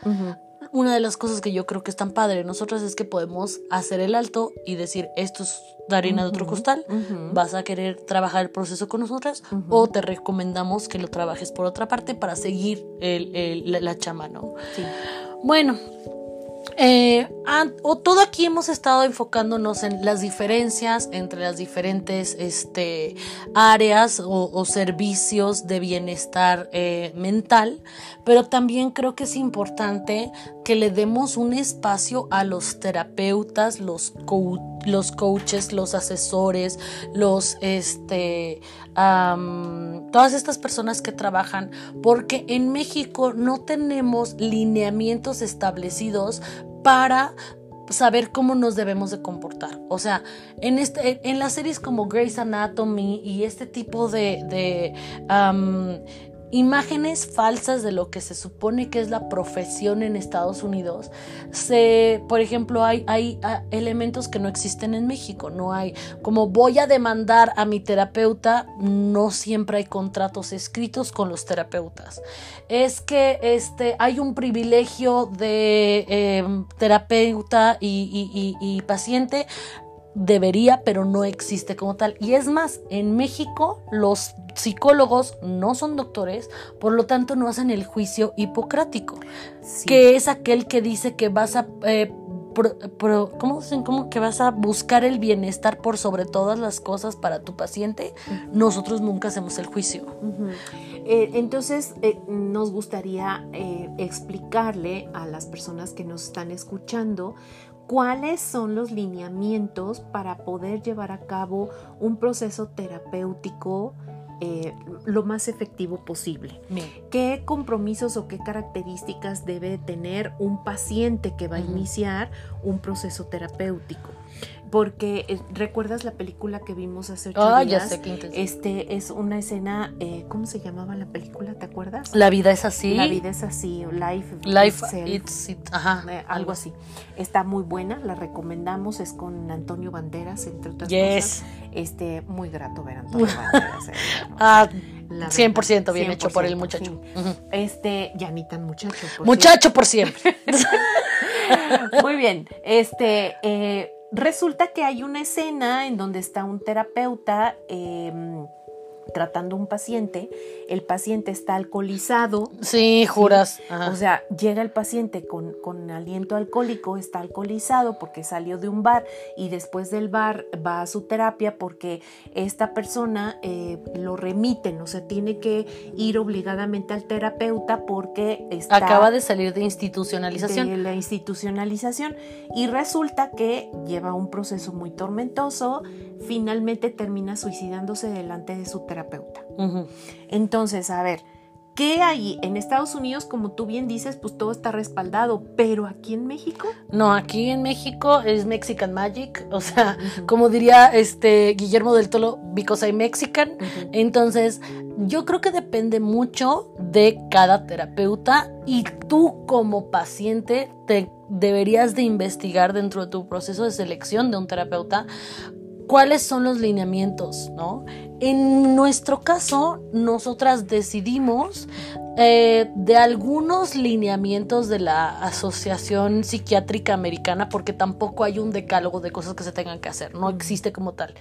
[SPEAKER 2] una de las cosas que yo creo que es tan padre nosotros es que podemos hacer el alto y decir, esto es de harina de otro costal, vas a querer trabajar el proceso con nosotras o te recomendamos que lo trabajes por otra parte para seguir el, la, chama, ¿no? Bueno, eh, o todo aquí hemos estado enfocándonos en las diferencias entre las diferentes este, áreas o, servicios de bienestar eh, mental, pero también creo que es importante que le demos un espacio a los terapeutas, los, los coaches, los asesores, los este, todas estas personas que trabajan, porque en México no tenemos lineamientos establecidos para saber cómo nos debemos de comportar. O sea, en, este, en las series como Grey's Anatomy y este tipo de, de imágenes falsas de lo que se supone que es la profesión en Estados Unidos. Se, por ejemplo, hay, hay elementos que no existen en México. No hay, como voy a demandar a mi terapeuta, no siempre hay contratos escritos con los terapeutas. Es que este, hay un privilegio de em, terapeuta y paciente debería, pero no existe como tal. Y es más, en México los psicólogos no son doctores, por lo tanto no hacen el juicio hipocrático, que es aquel que dice que vas a... Eh, ¿cómo dicen? ¿Cómo que vas a buscar el bienestar por sobre todas las cosas para tu paciente? Nosotros nunca hacemos el juicio.
[SPEAKER 1] Eh, entonces, eh, nos gustaría explicarle a las personas que nos están escuchando cuáles son los lineamientos para poder llevar a cabo un proceso terapéutico eh, lo más efectivo posible. ¿Qué compromisos o qué características debe tener un paciente que va a iniciar un proceso terapéutico? Porque eh, recuerdas la película que vimos hace ocho
[SPEAKER 2] ah,
[SPEAKER 1] días.
[SPEAKER 2] Ya sé, qué
[SPEAKER 1] este es una escena, eh, ¿cómo se llamaba la película? ¿Te acuerdas?
[SPEAKER 2] La vida es así.
[SPEAKER 1] La vida es así, Life,
[SPEAKER 2] Life it's it, ajá,
[SPEAKER 1] eh, algo así. Está muy buena, la recomendamos, es con Antonio Banderas, entre otras cosas. Este, muy grato ver a Antonio Banderas.
[SPEAKER 2] ah, 100% bien hecho por el muchacho.
[SPEAKER 1] Este, ya ni tan muchacho.
[SPEAKER 2] muchacho por siempre.
[SPEAKER 1] muy bien. Este, resulta que hay una escena en donde está un terapeuta em, tratando un paciente, el paciente está alcoholizado.
[SPEAKER 2] Sí, juras.
[SPEAKER 1] O sea, llega el paciente con, con, aliento alcohólico, está alcoholizado porque salió de un bar y después del bar va a su terapia porque esta persona eh, lo remiten, o sea, tiene que ir obligadamente al terapeuta porque está...
[SPEAKER 2] Acaba de salir de institucionalización.
[SPEAKER 1] De la institucionalización y resulta que lleva un proceso muy tormentoso, finalmente termina suicidándose delante de su terapeuta. Entonces, a ver, ¿qué hay? En Estados Unidos, como tú bien dices, pues todo está respaldado, pero aquí en México.
[SPEAKER 2] No, aquí en México es Mexican Magic, o sea, como diría este Guillermo del Tolo, because I'm Mexican. Entonces, yo creo que depende mucho de cada terapeuta y tú como paciente te deberías de investigar dentro de tu proceso de selección de un terapeuta cuáles son los lineamientos, ¿no? En nuestro caso, nosotras decidimos eh, de algunos lineamientos de la Asociación Psiquiátrica Americana, porque tampoco hay un decálogo de cosas que se tengan que hacer, no existe como tal.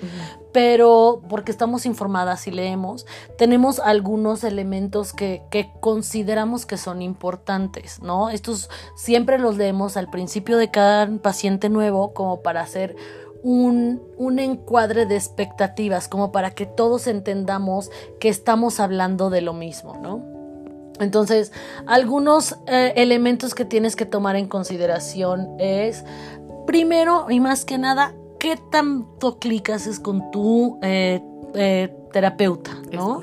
[SPEAKER 2] Pero porque estamos informadas y leemos, tenemos algunos elementos que, que consideramos que son importantes, ¿no? Estos siempre los leemos al principio de cada paciente nuevo como para hacer un, encuadre de expectativas, como para que todos entendamos que estamos hablando de lo mismo, ¿no? Entonces, algunos eh, elementos que tienes que tomar en consideración es, primero y más que nada, qué tanto clic haces con tu eh, eh, terapeuta, ¿no?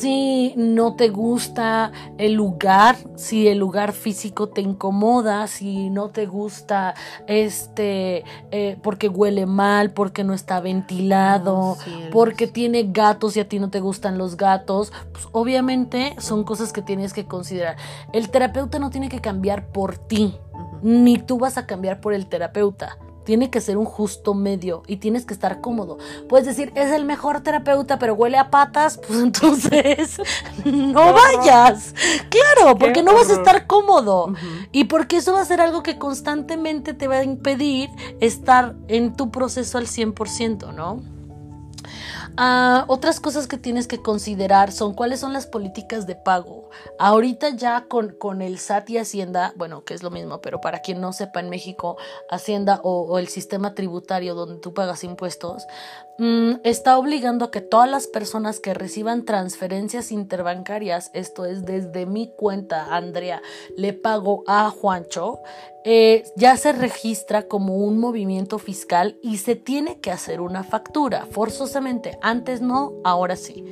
[SPEAKER 2] Si no te gusta el lugar, si el lugar físico te incomoda, si no te gusta este, eh, porque huele mal, porque no está ventilado, porque tiene gatos y a ti no te gustan los gatos, pues obviamente son cosas que tienes que considerar. El terapeuta no tiene que cambiar por ti, ni tú vas a cambiar por el terapeuta tiene que ser un justo medio y tienes que estar cómodo. Puedes decir, es el mejor terapeuta, pero huele a patas, pues entonces no vayas. Claro, porque no vas a estar cómodo. Y porque eso va a ser algo que constantemente te va a impedir estar en tu proceso al 100%, ¿no? Ah, otras cosas que tienes que considerar son cuáles son las políticas de pago. Ahorita ya con, con el SAT y Hacienda, bueno, que es lo mismo, pero para quien no sepa en México, Hacienda o, el sistema tributario donde tú pagas impuestos, mm, está obligando a que todas las personas que reciban transferencias interbancarias, esto es desde mi cuenta, Andrea, le pago a Juancho, eh, ya se registra como un movimiento fiscal y se tiene que hacer una factura, forzosamente. Antes no, ahora sí.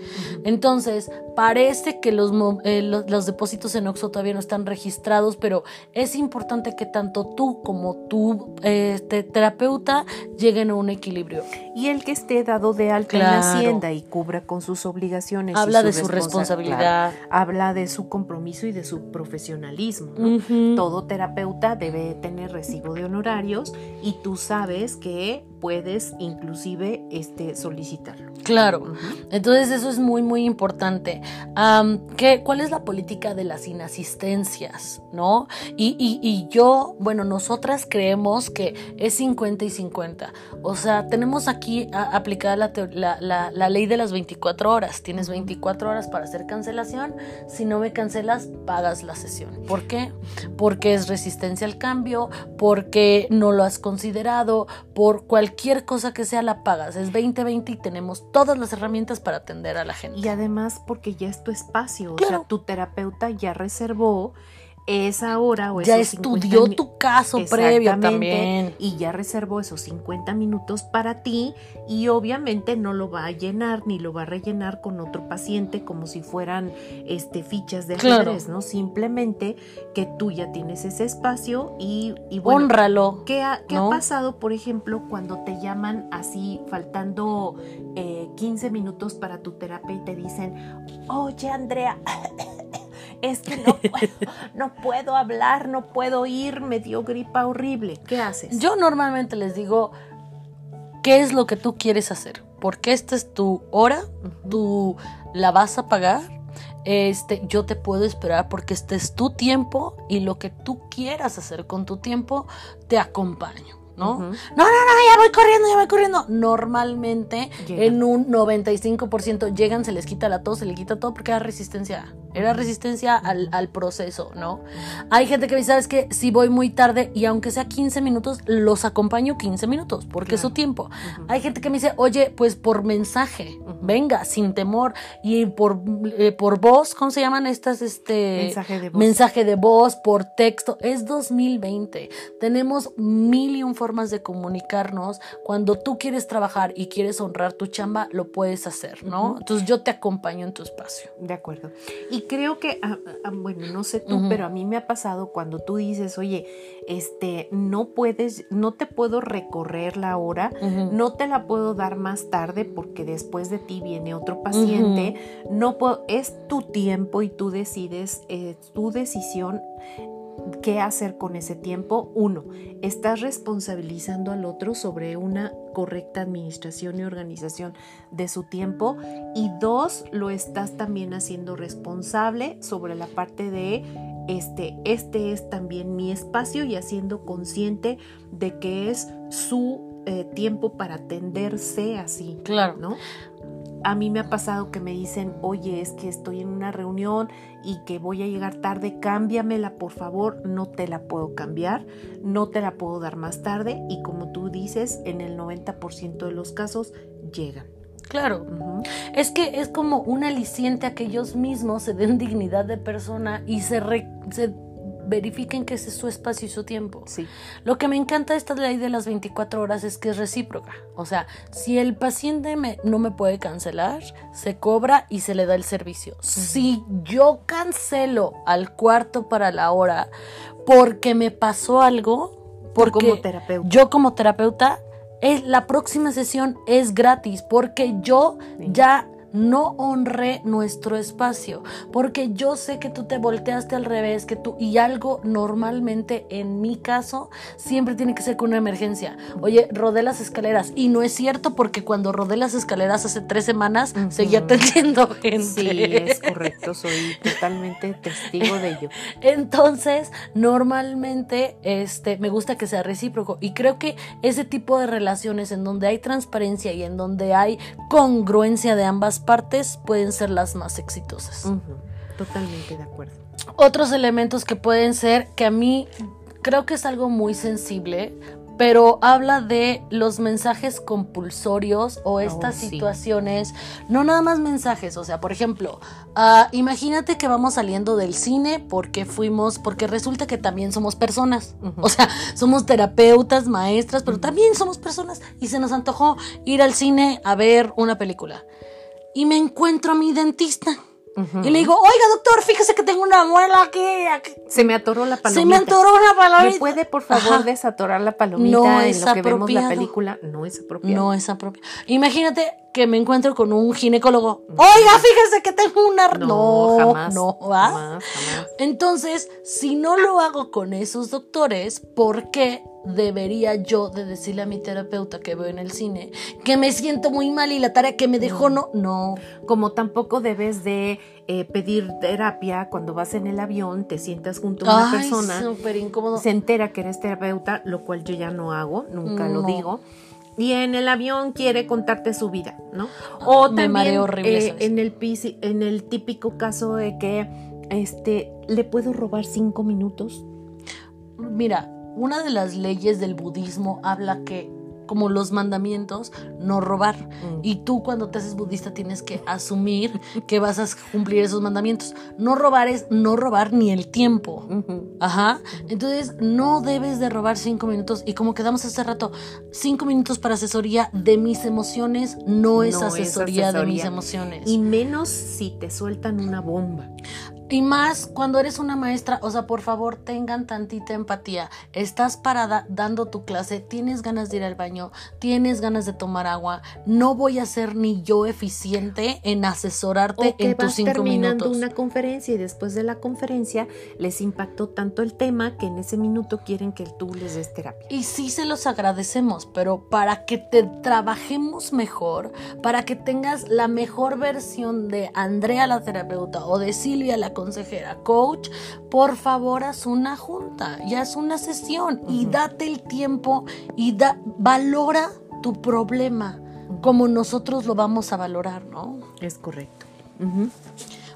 [SPEAKER 2] Entonces, parece que los, eh, los, depósitos en Oxo todavía no están registrados, pero es importante que tanto tú como tu este, terapeuta lleguen a un equilibrio.
[SPEAKER 1] Y el que esté dado de alta en la hacienda y cubra con sus obligaciones.
[SPEAKER 2] Habla de su responsabilidad.
[SPEAKER 1] habla de su compromiso y de su profesionalismo. Todo terapeuta debe tener recibo de honorarios y tú sabes que puedes inclusive este, solicitarlo.
[SPEAKER 2] Claro, entonces eso es muy, muy importante. ¿qué, ¿Cuál es la política de las inasistencias? ¿No? Y, y, yo, bueno, nosotras creemos que es 50 y 50. O sea, tenemos aquí aplicada la, la, la, ley de las 24 horas. Tienes 24 horas para hacer cancelación. Si no me cancelas, pagas la sesión. ¿Por qué? Porque es resistencia al cambio, porque no lo has considerado, por cualquier cualquier cosa que sea la pagas. Es 2020 y tenemos todas las herramientas para atender a la gente.
[SPEAKER 1] Y además porque ya es tu espacio, o sea, tu terapeuta ya reservó esa hora o
[SPEAKER 2] ya estudió tu caso previo también
[SPEAKER 1] y ya reservó esos 50 minutos para ti y obviamente no lo va a llenar ni lo va a rellenar con otro paciente como si fueran este fichas de ajedrez, ¿no? Simplemente que tú ya tienes ese espacio y, y bueno,
[SPEAKER 2] honralo.
[SPEAKER 1] ¿Qué, ha, qué ha pasado, por ejemplo, cuando te llaman así faltando 15 eh, minutos para tu terapia y te dicen, "Oye, Andrea, es que no puedo, no puedo hablar, no puedo ir, me dio gripa horrible. ¿Qué haces?
[SPEAKER 2] Yo normalmente les digo, ¿qué es lo que tú quieres hacer? Porque esta es tu hora, tú la vas a pagar. Este, yo te puedo esperar porque este es tu tiempo y lo que tú quieras hacer con tu tiempo, te acompaño. ¿no? No, no, no, ya voy corriendo, ya voy corriendo. Normalmente, en un 95% llegan, se les quita la tos, se les quita todo porque era resistencia. Era resistencia al, al, proceso, ¿no? Hay gente que dice, ¿sabes qué? Si voy muy tarde y aunque sea 15 minutos, los acompaño 15 minutos porque es su tiempo. Hay gente que me dice, oye, pues por mensaje, venga, sin temor. Y por, eh, por voz, ¿cómo se llaman estas? Este,
[SPEAKER 1] mensaje de voz.
[SPEAKER 2] Mensaje de voz, por texto. Es 2020. Tenemos mil y un formas de comunicarnos. Cuando tú quieres trabajar y quieres honrar tu chamba, lo puedes hacer, ¿no? Entonces yo te acompaño en tu espacio.
[SPEAKER 1] De acuerdo. Y creo que, ah, ah, bueno, no sé tú, pero a mí me ha pasado cuando tú dices, oye, este, no puedes, no te puedo recorrer la hora, no te la puedo dar más tarde porque después de ti viene otro paciente, no puedo, es tu tiempo y tú decides, eh, tu decisión qué hacer con ese tiempo. Uno, estás responsabilizando al otro sobre una correcta administración y organización de su tiempo. Y dos, lo estás también haciendo responsable sobre la parte de este, este es también mi espacio y haciendo consciente de que es su eh, tiempo para atenderse así.
[SPEAKER 2] Claro.
[SPEAKER 1] ¿no? A mí me ha pasado que me dicen, oye, es que estoy en una reunión y que voy a llegar tarde, cámbiamela por favor, no te la puedo cambiar, no te la puedo dar más tarde y como tú dices, en el 90% de los casos llegan.
[SPEAKER 2] Claro, es que es como un aliciente a que ellos mismos se den dignidad de persona y se, se verifiquen que ese es su espacio y su tiempo.
[SPEAKER 1] Sí.
[SPEAKER 2] Lo que me encanta de esta ley de las 24 horas es que es recíproca. O sea, si el paciente me, no me puede cancelar, se cobra y se le da el servicio. Si yo cancelo al cuarto para la hora porque me pasó algo, porque
[SPEAKER 1] como terapeuta.
[SPEAKER 2] yo como terapeuta, es, la próxima sesión es gratis porque yo ya no honré nuestro espacio, porque yo sé que tú te volteaste al revés, que tú, y algo normalmente en mi caso siempre tiene que ser con una emergencia. Oye, rodé las escaleras, y no es cierto porque cuando rodé las escaleras hace tres semanas seguía atendiendo gente.
[SPEAKER 1] Sí, es correcto, soy totalmente testigo de ello.
[SPEAKER 2] Entonces, normalmente este, me gusta que sea recíproco, y creo que ese tipo de relaciones en donde hay transparencia y en donde hay congruencia de ambas partes pueden ser las más exitosas.
[SPEAKER 1] Totalmente de acuerdo.
[SPEAKER 2] Otros elementos que pueden ser, que a mí creo que es algo muy sensible, pero habla de los mensajes compulsorios o estas situaciones, no nada más mensajes, o sea, por ejemplo, uh, imagínate que vamos saliendo del cine porque fuimos, porque resulta que también somos personas, o sea, somos terapeutas, maestras, pero también somos personas y se nos antojó ir al cine a ver una película y me encuentro a mi dentista. Y le digo, oiga doctor, fíjese que tengo una muela aquí,
[SPEAKER 1] Se me atoró la palomita.
[SPEAKER 2] Se me atoró una palomita.
[SPEAKER 1] ¿Me puede por favor desatorar la palomita no en lo que vemos la película? No es apropiado.
[SPEAKER 2] No es apropiado. Imagínate que me encuentro con un ginecólogo. Oiga, fíjese que tengo una...
[SPEAKER 1] No, jamás.
[SPEAKER 2] No, jamás, Entonces, si no lo hago con esos doctores, ¿por qué debería yo de decirle a mi terapeuta que veo en el cine que me siento muy mal y la tarea que me dejó no, no.
[SPEAKER 1] Como tampoco debes de eh, pedir terapia cuando vas en el avión, te sientas junto a una persona,
[SPEAKER 2] incómodo.
[SPEAKER 1] se entera que eres terapeuta, lo cual yo ya no hago, nunca lo digo. Y en el avión quiere contarte su vida, ¿no? O
[SPEAKER 2] me
[SPEAKER 1] también
[SPEAKER 2] horrible
[SPEAKER 1] eh, en el en el típico caso de que este le puedo robar cinco minutos.
[SPEAKER 2] Mira, una de las leyes del budismo habla que como los mandamientos, no robar. Mm. Y tú cuando te haces budista tienes que asumir que vas a cumplir esos mandamientos. No robar es no robar ni el tiempo. Ajá. Entonces no debes de robar cinco minutos. Y como quedamos hace rato, cinco minutos para asesoría de mis emociones no, es, asesoría de mis emociones.
[SPEAKER 1] Y menos si te sueltan una bomba.
[SPEAKER 2] Y más cuando eres una maestra, o sea, por favor, tengan tantita empatía. Estás parada dando tu clase, tienes ganas de ir al baño, tienes ganas de tomar agua. No voy a ser ni yo eficiente en asesorarte en tus cinco
[SPEAKER 1] terminando una conferencia y después de la conferencia les impactó tanto el tema que en ese minuto quieren que tú les des terapia.
[SPEAKER 2] Y sí se los agradecemos, pero para que te trabajemos mejor, para que tengas la mejor versión de Andrea la terapeuta o de Silvia la consejera, coach, por favor haz una junta y haz una sesión y date el tiempo y da, valora tu problema como nosotros lo vamos a valorar, ¿no?
[SPEAKER 1] Es correcto.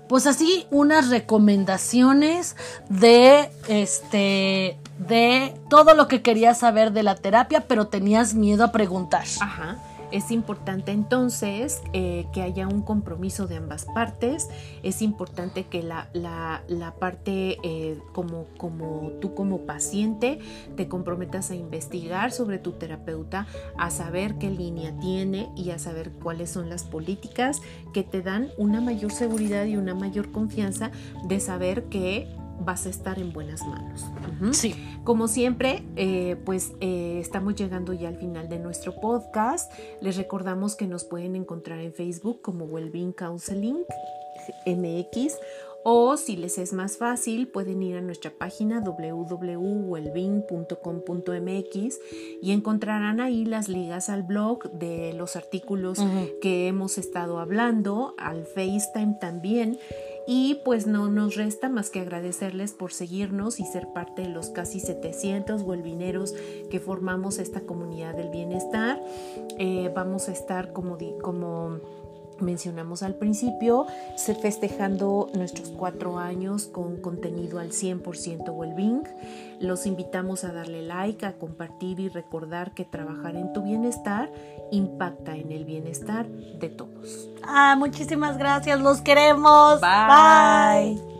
[SPEAKER 2] Pues así unas recomendaciones de este de todo lo que querías saber de la terapia, pero tenías miedo a preguntar.
[SPEAKER 1] Ajá. Es importante entonces eh, que haya un compromiso de ambas partes. Es importante que la, la, parte eh, como, como tú como paciente te comprometas a investigar sobre tu terapeuta, a saber qué línea tiene y a saber cuáles son las políticas que te dan una mayor seguridad y una mayor confianza de saber que vas a estar en buenas manos.
[SPEAKER 2] Sí.
[SPEAKER 1] Como siempre, eh, pues eh, estamos llegando ya al final de nuestro podcast. Les recordamos que nos pueden encontrar en Facebook como Wellbeing Counseling MX o si les es más fácil pueden ir a nuestra página www.wellbeing.com.mx y encontrarán ahí las ligas al blog de los artículos que hemos estado hablando, al FaceTime también y pues no nos resta más que agradecerles por seguirnos y ser parte de los casi 700 huelvineros que formamos esta comunidad del bienestar. Eh, vamos a estar como, como mencionamos al principio, festejando nuestros cuatro años con contenido al 100% Wellbeing. Los invitamos a darle like, a compartir y recordar que trabajar en tu bienestar impacta en el bienestar de todos.
[SPEAKER 2] Ah, muchísimas gracias, los queremos.
[SPEAKER 1] Bye.